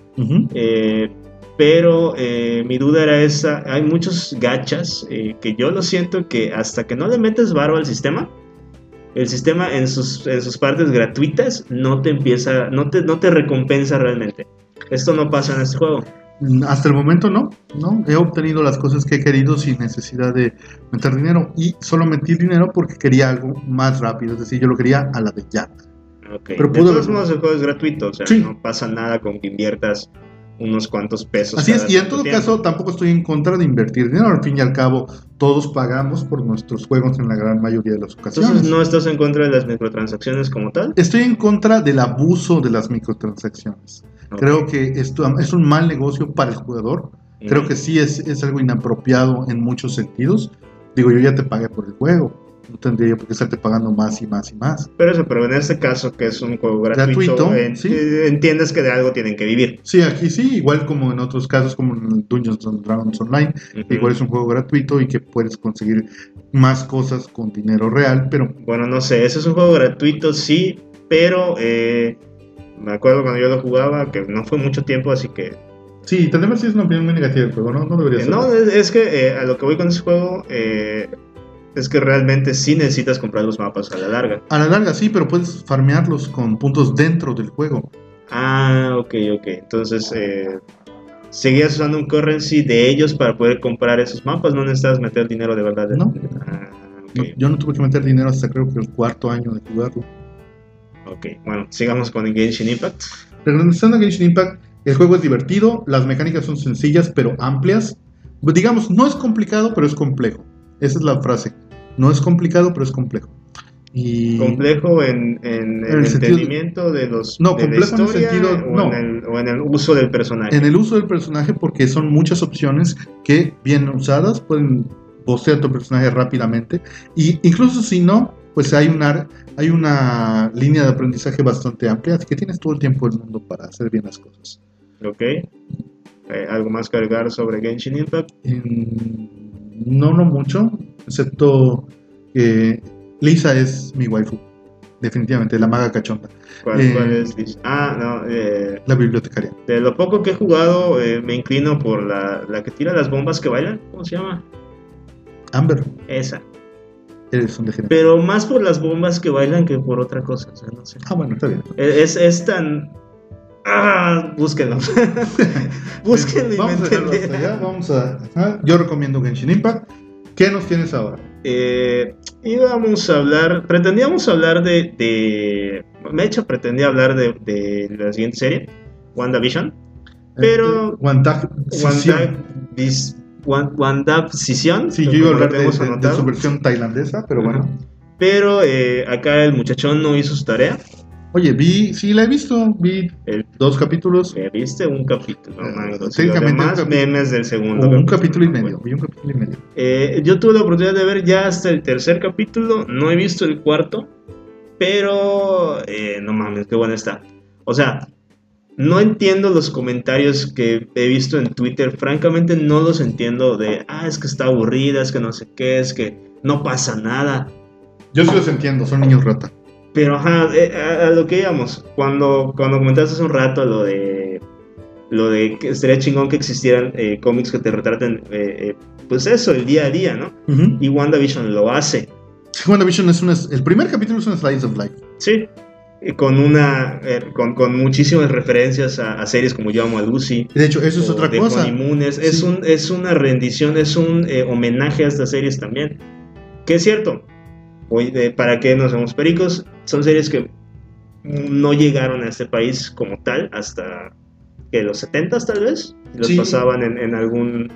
B: Eh, pero eh, mi duda era esa, hay muchos gachas eh, que yo lo siento que hasta que no le metes barba al sistema, el sistema en sus, en sus partes gratuitas no te empieza, no te, no te recompensa realmente. Esto no pasa en este juego.
A: Mm, Hasta el momento no, no. He obtenido las cosas que he querido sin necesidad de meter dinero. Y solo metí dinero porque quería algo más rápido. Es decir, yo lo quería a la de ya. Pero
B: de todos modos el juego es gratuito, o sea,
A: Sí.
B: no pasa nada con que inviertas unos cuantos pesos.
A: Así es, y en todo
B: tiempo.
A: caso tampoco estoy en contra de invertir dinero. Al fin y al cabo, todos pagamos por nuestros juegos en la gran mayoría de las ocasiones.
B: Entonces no estás en contra de las microtransacciones como tal.
A: Estoy en contra del abuso de las microtransacciones. Creo que esto es un mal negocio para el jugador. Creo
B: Mm.
A: que sí es, es algo inapropiado en muchos sentidos. Digo, yo ya te pagué por el juego. No tendría por qué estarte pagando más y más y más.
B: Pero eso, pero en este caso que es un juego gratuito,
A: Gratuito, sí.
B: eh, entiendes que de algo tienen que vivir.
A: Sí, aquí sí, igual como en otros casos, como en Dungeons and Dragons Online,
B: Ujú.
A: igual es un juego gratuito y que puedes conseguir más cosas con dinero real, pero
B: Bueno, no sé, ese es un juego gratuito, sí, pero eh, me acuerdo cuando yo lo jugaba, que no fue mucho tiempo, así que...
A: sí, además sí es una opinión muy negativa del juego, ¿no? No debería
B: eh,
A: ser.
B: no, es, es que eh, a lo que voy con ese juego eh, es que realmente sí necesitas comprar los mapas a la larga.
A: A la larga sí, pero puedes farmearlos con puntos dentro del juego.
B: Ah, ok, ok. Entonces, eh, seguías usando un currency de ellos para poder comprar esos mapas, no necesitas meter dinero de verdad.
A: No.
B: Ah,
A: No, yo no tuve que meter dinero hasta creo que el cuarto año de jugarlo.
B: ok. Bueno, sigamos con Genshin Impact.
A: Regresando a Genshin Impact, el juego es divertido, las mecánicas son sencillas pero amplias. Digamos, no es complicado, pero es complejo. Esa es la frase. No es complicado, pero es complejo. Y
B: Complejo en, en,
A: En
B: el
A: el sentido de-
B: entendimiento de los
A: No,
B: de la
A: complejo en el sentido-
B: o,
A: no.
B: en el, o en el uso del personaje.
A: en el uso del personaje, porque son muchas opciones que, bien usadas, pueden bocear tu personaje rápidamente. Y incluso si no, pues hay una, hay una línea de aprendizaje bastante amplia, así que tienes todo el tiempo del mundo para hacer bien las cosas.
B: Ok. Eh, ¿Algo más que agregar sobre Genshin Impact?
A: No, no mucho, excepto que Lisa es mi waifu. Definitivamente, la maga cachonda,
B: ¿Cuál,
A: Eh,
B: cuál es? Liz? Ah, no. eh,
A: la bibliotecaria.
B: de lo poco que he jugado, eh, me inclino por la, la que tira las bombas que bailan. ¿Cómo se llama?
A: Amber,
B: Esa.
A: eres un degenerado.
B: Pero más por las bombas que bailan que por otra cosa. O sea, no sé.
A: Ah, bueno, está bien.
B: Es, es tan. Ah, búsquenlo. [laughs] búsquenlo y
A: vamos a hasta allá, vamos a, ajá, Yo recomiendo Genshin Impact. ¿Qué nos tienes ahora?
B: Eh, íbamos a hablar, pretendíamos hablar de, de Mecha pretendía hablar de, de la siguiente serie, WandaVision, Pero-. WandaVis- Wan- WandaVision,
A: Sí, yo iba a hablar de, de- de su versión tailandesa, pero bueno.
B: Pero eh, acá el muchachón no hizo su tarea.
A: Oye, vi, sí la he visto, vi
B: El-
A: dos capítulos,
B: Eh, ¿Viste? Un capítulo. Los
A: técnicamente capítulo.
B: memes del segundo.
A: un
B: capítulo.
A: capítulo y medio, vi un capítulo y medio.
B: Eh, yo tuve la oportunidad de ver ya hasta el tercer capítulo, no he visto el cuarto, pero eh, no mames, qué bueno está. O sea, no entiendo los comentarios que he visto en Twitter, francamente no los entiendo de, ah, es que está aburrida, es que no sé qué, es que no pasa nada.
A: Yo sí los entiendo, son niños rata.
B: Pero ajá, eh, a, a lo que íbamos, cuando, cuando comentaste hace un rato lo de lo de que estaría chingón que existieran eh, cómics que te retraten, eh, eh, pues eso, el día a día, ¿no?
A: Ujú.
B: Y WandaVision lo hace,
A: WandaVision es una, el primer capítulo es un slice of life.
B: sí, con una con, con muchísimas referencias a, a series como Yo amo a Lucy.
A: De hecho, eso es otra cosa.
B: Es,
A: Sí.
B: un, es una rendición, es un homenaje a estas series también. Que es cierto, hoy, de- ¿para qué nos somos pericos? Son series que no llegaron a este país como tal hasta que los 70 tal vez. Los
A: Sí.
B: pasaban en, en algún,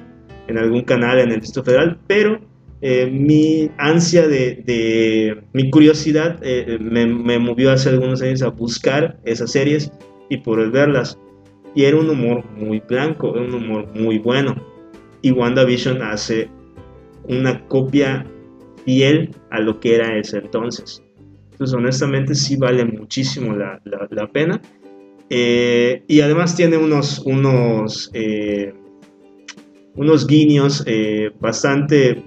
B: en algún canal en el Distrito Federal, pero eh, mi ansia de, de- mi curiosidad eh, me, me movió hace algunos años a buscar esas series y por verlas. Y era un humor muy blanco, era un humor muy bueno. Y WandaVision hace una copia fiel a lo que era ese entonces. Entonces, honestamente, sí vale muchísimo la, la- la pena. Eh, y además tiene unos, unos, eh, unos guiños eh, bastante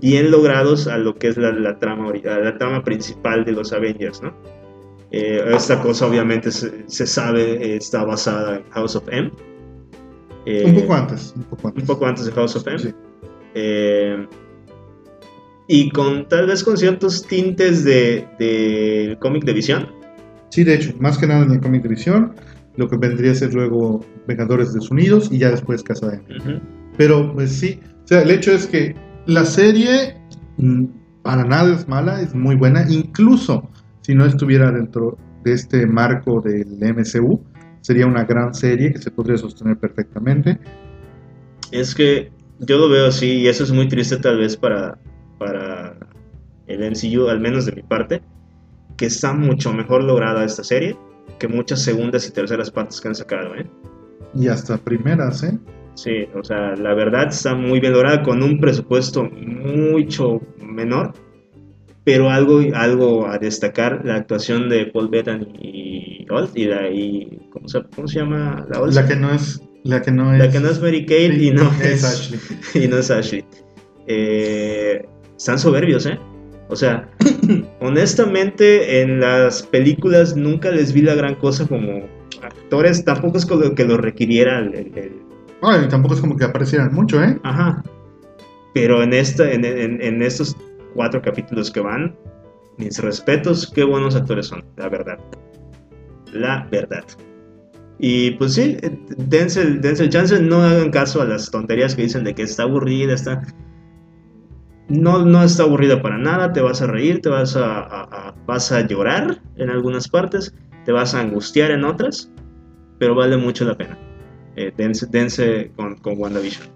B: bien logrados a lo que es la, la trama, la trama principal de los Avengers, ¿no? Esta cosa obviamente se, se sabe está basada en House of M.
A: Un poco antes, un poco antes.
B: un poco antes de House of M.
A: Sí.
B: Y con tal vez con ciertos tintes de, del cómic de visión.
A: Sí, de hecho, más que nada en el cómic de visión, lo que vendría a ser luego Vengadores desunidos y ya después Casa de. Pero pues sí, o sea, el hecho es que la serie mm, para nada es mala, es muy buena, incluso si no estuviera dentro de este marco del MCU, sería una gran serie que se podría sostener perfectamente.
B: Es que yo lo veo así y eso es muy triste tal vez para, para el MCU, al menos de mi parte, que está mucho mejor lograda esta serie que muchas segundas y terceras partes que han sacado, ¿eh?
A: Y hasta primeras, ¿eh?
B: Sí, o sea, la verdad está muy bien lograda con un presupuesto mucho menor, pero algo, algo a destacar, la actuación de Paul Bettany y Holt, y, la, y ¿cómo, se, ¿cómo se llama? La
A: que no es... La que no es...
B: La que no es Mary Kate y no
A: es
B: es,
A: Ashley. [laughs]
B: y no es Ashley. Eh, están soberbios, ¿eh? O sea, [clears throat] honestamente, en las películas nunca les vi la gran cosa como actores, tampoco es como que lo requiriera el- el-
A: Ay, tampoco es como que aparecieran mucho, ¿eh?
B: Ajá. Pero en, esta, en, en- en estos cuatro capítulos que van, mis respetos, qué buenos actores son, la verdad. La verdad. Y pues sí, dense el, dense el chance, no hagan caso a las tonterías que dicen de que está aburrida, está... No, no está aburrida para nada, te vas a reír, te vas a, a- a- vas a llorar en algunas partes, te vas a angustiar en otras, pero vale mucho la pena. Eh, dense, dense con, con WandaVision.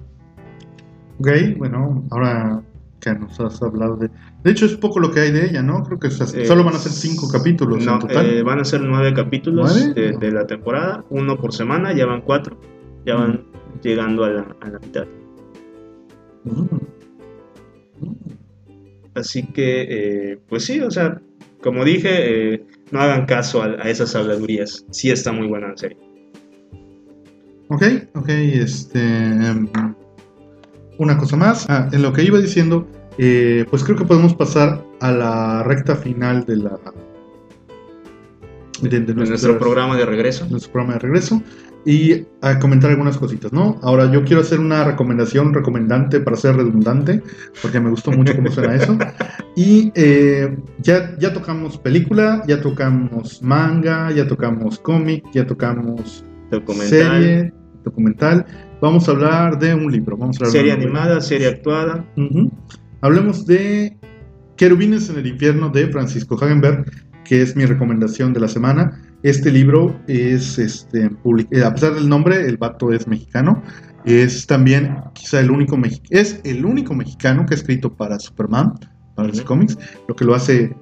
A: Ok, bueno, ahora que nos has hablado de. De hecho, es poco lo que hay de ella, ¿no? Creo que es así.
B: Eh,
A: solo van a ser cinco capítulos
B: No,
A: en total.
B: eh, van a ser nueve capítulos
A: ¿Nueve?
B: De, de la temporada, uno por semana, ya van cuatro, ya van llegando a la, a la mitad.
A: Mm. Mm.
B: Así que, eh, pues sí, o sea, como dije, eh, no hagan caso a, a esas habladurías. Sí está muy buena la serie.
A: Ok, ok, este. em, una cosa más. Ah, en lo que iba diciendo, eh, pues creo que podemos pasar a la recta final de la. De,
B: nuestro programa de regreso.
A: nuestro programa de regreso y a comentar algunas cositas, ¿no? Ahora yo quiero hacer una recomendación recomendante para ser redundante, porque me gustó mucho cómo suena eso. [laughs] Y eh, ya, ya tocamos película, ya tocamos manga, ya tocamos cómic, ya tocamos
B: Documental,
A: serie, documental. Vamos a hablar de un libro, vamos a hablar
B: serie
A: de un libro.
B: animada, serie actuada.
A: Ujú. Hablemos de Querubines en el infierno de Francisco Hagenberg, que es mi recomendación de la semana. Este libro es, este, public- eh, a pesar del nombre, el vato es mexicano. Es también quizá el único, es el único mexicano que ha escrito para Superman, para los cómics, lo que lo hace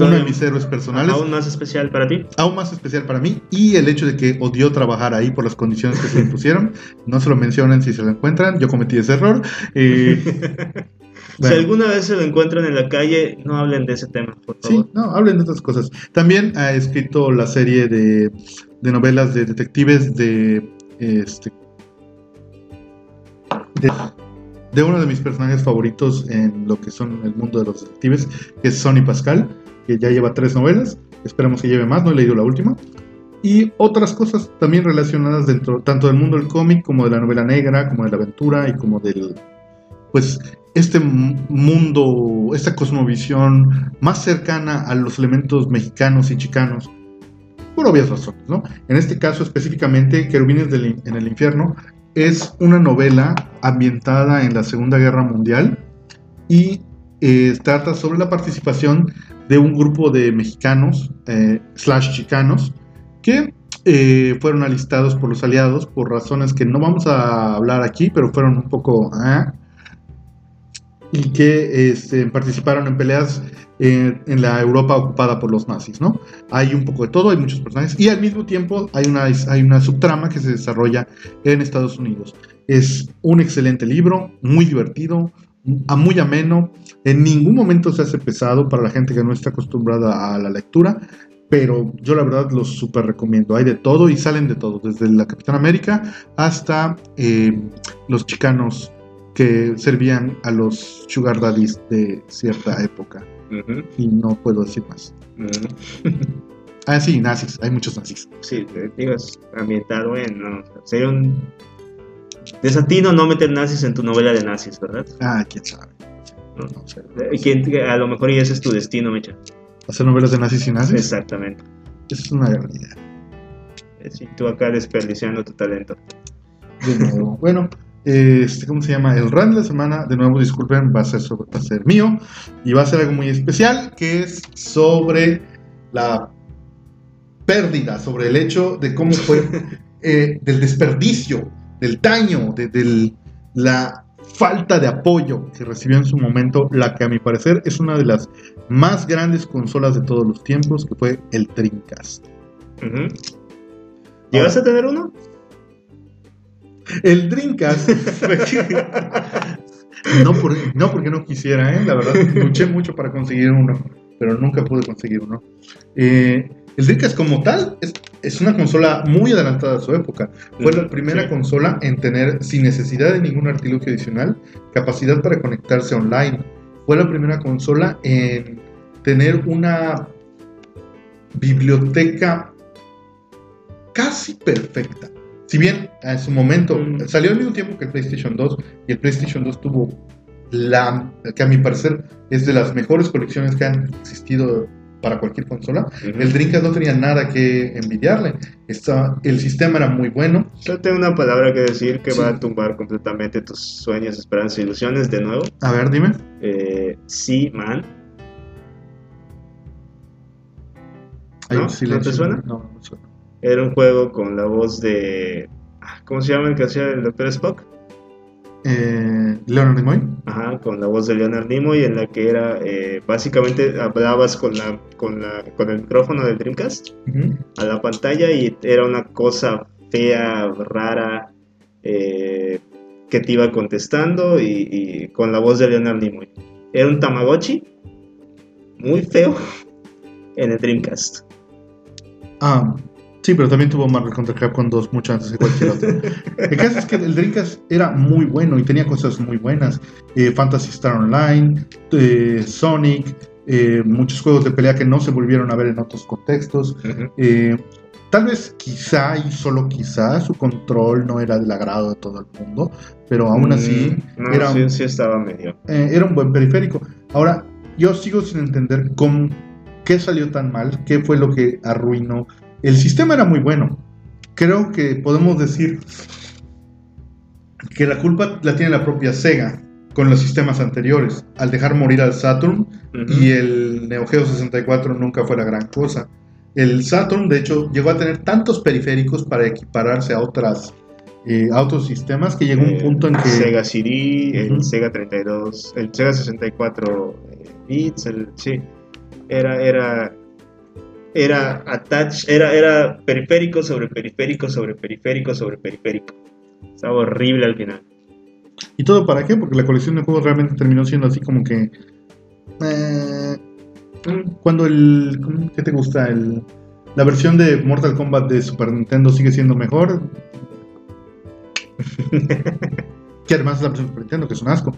A: uno de mis héroes personales
B: Aún más especial para ti.
A: aún más especial para mí y el hecho de que odió trabajar ahí por las condiciones que se [laughs] impusieron. No se lo mencionen si se lo encuentran, yo cometí ese error. Eh, [laughs]
B: Si
A: bueno,
B: alguna vez se lo encuentran en la calle, no hablen de ese tema, por
A: sí,
B: favor.
A: no, hablen de otras cosas. También ha escrito la serie de, de novelas de detectives de este de, de uno de mis personajes favoritos en lo que son el mundo de los detectives, que es Sonny Pascal, que ya lleva tres novelas. Esperamos que lleve más, no he leído la última. y otras cosas también relacionadas dentro tanto del mundo del cómic como de la novela negra, como de la aventura y como del pues este mundo, esta cosmovisión más cercana a los elementos mexicanos y chicanos por obvias razones, ¿no? En este caso específicamente Querubines del en el infierno es una novela ambientada en la Segunda Guerra Mundial y eh, trata sobre la participación de un grupo de mexicanos eh, slash chicanos que eh, fueron alistados por los aliados por razones que no vamos a hablar aquí, pero fueron un poco... y que este, participaron en peleas eh, en la Europa ocupada por los nazis, ¿no? Hay un poco de todo, hay muchos personajes y al mismo tiempo hay una, hay una subtrama que se desarrolla en Estados Unidos. Es un excelente libro, muy divertido, muy ameno, en ningún momento se hace pesado para la gente que no está acostumbrada a la lectura, pero yo la verdad los super recomiendo. Hay de todo y salen de todo, desde la Capitán América hasta eh, los chicanos que servían a los sugar daddies de cierta época. Y no puedo decir más. Ah, sí, nazis, hay muchos nazis.
B: Sí, te digas ambientado en. No, sería un desatino no meter nazis en tu novela de nazis, ¿verdad?
A: Ah, quién sabe.
B: No.
A: No sé.
B: Eh, ¿quién- a lo mejor y ese es tu destino, Mecha.
A: Hacer novelas de nazis y nazis
B: Exactamente.
A: Esa es una gran idea.
B: Eh, sí, tú acá desperdiciando tu talento.
A: De nuevo. bueno, este, ¿cómo se llama? El run de la semana, de nuevo, disculpen, va a ser, sobre- va a ser mío y va a ser algo muy especial, que es sobre la pérdida, sobre el hecho de cómo fue, [laughs] eh, del desperdicio, del daño, de del- la falta de apoyo que recibió en su momento la que a mi parecer es una de las más grandes consolas de todos los tiempos, que fue el Dreamcast.
B: Ujú. ¿Llegaste a tener uno?
A: El Dreamcast. [laughs] no, por- no porque no quisiera, ¿eh? la verdad, luché mucho para conseguir uno, pero nunca pude conseguir uno. Eh, el Dreamcast como tal es, es una consola muy adelantada a su época. Fue la
B: Ujú,
A: primera
B: sí.
A: consola en tener, sin necesidad de ningún artilugio adicional, capacidad para conectarse online. Fue la primera consola en tener una biblioteca casi perfecta. Si bien en su momento
B: Mm.
A: salió al mismo tiempo que el PlayStation 2 y el PlayStation 2 tuvo la que a mi parecer es de las mejores colecciones que han existido para cualquier consola. El Dreamcast no tenía nada que envidiarle. Estaba- el sistema era muy bueno.
B: Yo tengo una palabra que decir que
A: Sí.
B: va a tumbar completamente tus sueños, esperanzas e ilusiones de nuevo.
A: A ver, dime.
B: Eh, sí, man. ¿No? ¿No te suena?
A: No, no suena.
B: Era un juego con la voz de. ah, ¿Cómo se llama el que hacía el Dr. Spock?
A: Eh, Leonard Nimoy.
B: Ajá, con la voz de Leonard Nimoy, en la que era eh, básicamente hablabas con la, con la con el micrófono del Dreamcast a la pantalla y era una cosa fea, rara, eh, que te iba contestando y, y con la voz de Leonard Nimoy. Era un Tamagotchi muy feo en el Dreamcast.
A: Ah, sí, pero también tuvo Marvel contra Capcom 2 mucho antes de cualquier otro. el caso es que el Dreamcast era muy bueno y tenía cosas muy buenas. Eh, Fantasy Star Online, eh, Sonic, eh, muchos juegos de pelea que no se volvieron a ver en otros contextos. Eh, tal vez quizá y solo quizá su control no era del agrado de todo el mundo, pero aún así
B: Mm, no,
A: era,
B: sí,
A: un,
B: sí estaba medio.
A: eh, era un buen periférico. Ahora, yo sigo sin entender cómo, qué salió tan mal, qué fue lo que arruinó. El sistema era muy bueno. Creo que podemos decir que la culpa la tiene la propia Sega con los sistemas anteriores, al dejar morir al Saturn y el Neo Geo 64 nunca fue la gran cosa. El Saturn, de hecho, llegó a tener tantos periféricos para equipararse a otras eh, a otros sistemas que llegó un
B: Eh,
A: punto en que
B: Sega CD, el. Sega 32, el Sega 64 eh, bits, el, sí, era, era, era attach, era, era periférico sobre periférico sobre periférico sobre periférico. Estaba horrible al final.
A: ¿Y todo para qué? Porque la colección de juegos realmente terminó siendo así como que... eh, cuando el... ¿cómo- ¿Qué te gusta? El, la versión de Mortal Kombat de Super Nintendo sigue siendo mejor. [laughs] que además es la versión de Super Nintendo, que es un asco.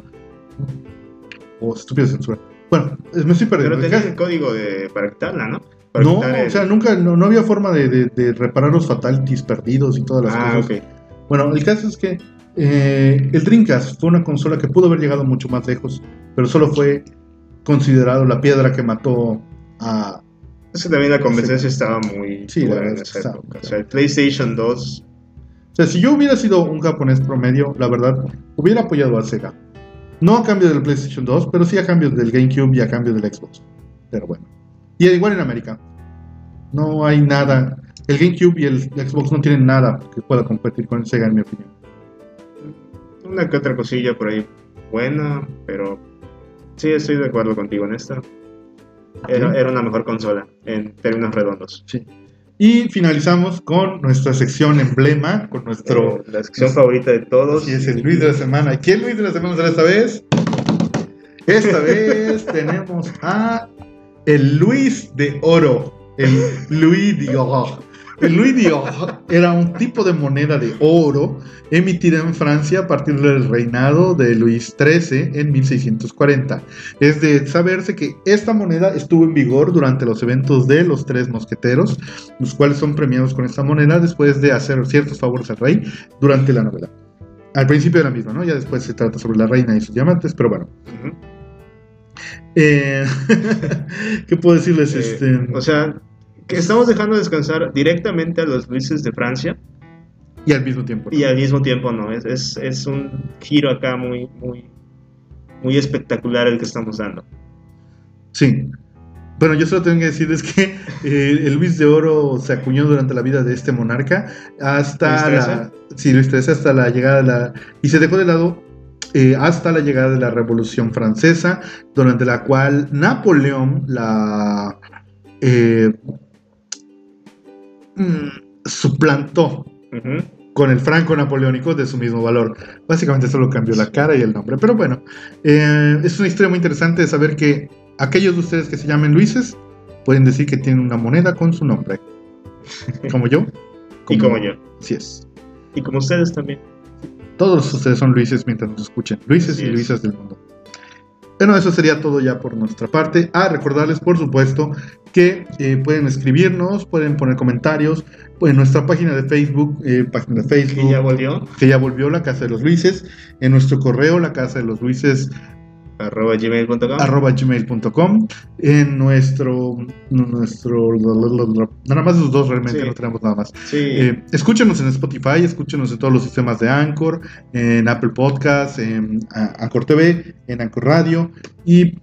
A: O estúpida censura. Bueno, me estoy perdiendo.
B: Pero tenías el código de, para quitarla, ¿no? Para
A: No,
B: el-
A: o sea, nunca, no, no había forma de, de- de reparar los fatalities perdidos y todas las
B: ah,
A: cosas.
B: ok.
A: Bueno, el caso es que eh, el Dreamcast fue una consola que pudo haber llegado mucho más lejos, pero solo fue considerado la piedra que mató a...
B: Es que también la competencia estaba muy
A: Sí, la
B: buena
A: verdad
B: en esa época. O sea, el PlayStation 2
A: O sea, si yo hubiera sido un japonés promedio, la verdad, hubiera apoyado a Sega. No a cambio del PlayStation 2, pero sí a cambio del GameCube y a cambio del Xbox. Pero bueno. Y igual en América. No hay nada. El GameCube y el Xbox no tienen nada que pueda competir con el Sega, en mi opinión.
B: Una que otra cosilla por ahí buena, pero sí estoy de acuerdo contigo en esta. Era,
A: Ok.
B: era una mejor consola en términos redondos.
A: Sí. Y finalizamos con nuestra sección emblema, con nuestro...
B: Eh, la sección favorita de todos.
A: Sí, es el Luis de la semana. ¿Y quién Luis de la semana será esta vez? Esta vez [laughs] tenemos a el Luis de Oro. El Louis d'Or. El Louis d'Or era un tipo de moneda de oro emitida en Francia a partir del reinado de Luis XIII en 1640. Es de saberse que esta moneda estuvo en vigor durante los eventos de los tres mosqueteros, los cuales son premiados con esta moneda después de hacer ciertos favores al rey durante la novela. Al principio era la misma, ¿no? Ya después se trata sobre la reina y sus diamantes, pero bueno.
B: Ujú.
A: Eh, [laughs] ¿Qué puedo decirles?
B: Eh,
A: este,
B: O sea, que estamos dejando descansar directamente a los Luises de Francia
A: y al mismo tiempo. ¿no?
B: y al mismo tiempo no. Es, es, es un giro acá muy, muy, muy espectacular el que estamos dando.
A: Sí. Bueno, yo solo tengo que decirles que eh, el Luis de Oro se acuñó durante la vida de este monarca hasta
B: ¿Luis
A: la, sí, Luis hasta la llegada de la y se dejó de lado eh, hasta la llegada de la Revolución Francesa, durante la cual Napoleón la eh, mm, suplantó con el franco napoleónico de su mismo valor. Básicamente solo cambió la cara y el nombre. Pero bueno, eh, es una historia muy interesante de saber que aquellos de ustedes que se llamen Luises pueden decir que tienen una moneda con su nombre. [laughs] Como yo.
B: Y como yo.
A: Así es.
B: Y como ustedes también.
A: Todos ustedes son Luises mientras nos escuchen. Luises y. Luisas del mundo. Bueno, eso sería todo ya por nuestra parte. A recordarles, por supuesto, que eh, pueden escribirnos, pueden poner comentarios en nuestra página de Facebook, eh, página de Facebook,
B: Que ya volvió.
A: que ya volvió la Casa de los Luises, en nuestro correo, la Casa de los Luises,
B: Arroba gmail.com.
A: arroba gmail.com, en nuestro, nuestro, nada más esos dos realmente,
B: Sí.
A: no tenemos nada más.
B: Sí.
A: Eh, escúchenos en Spotify, escúchenos en todos los sistemas de Anchor, en Apple Podcasts, en Anchor TV, en Anchor Radio y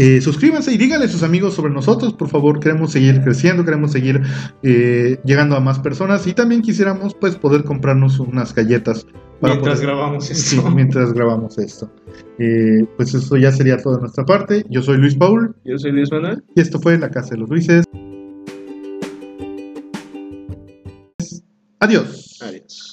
A: eh, suscríbanse y díganle a sus amigos sobre nosotros, por favor, queremos seguir creciendo, queremos seguir eh, llegando a más personas y también quisiéramos pues poder comprarnos unas galletas
B: Mientras
A: poder-
B: grabamos
A: Sí,
B: esto. [laughs]
A: mientras grabamos esto. Eh, pues eso ya sería todo de nuestra parte. Yo soy Luis Paul
B: Yo soy Luis Manuel.
A: y esto fue La Casa de los Luises. Adiós.
B: Adiós.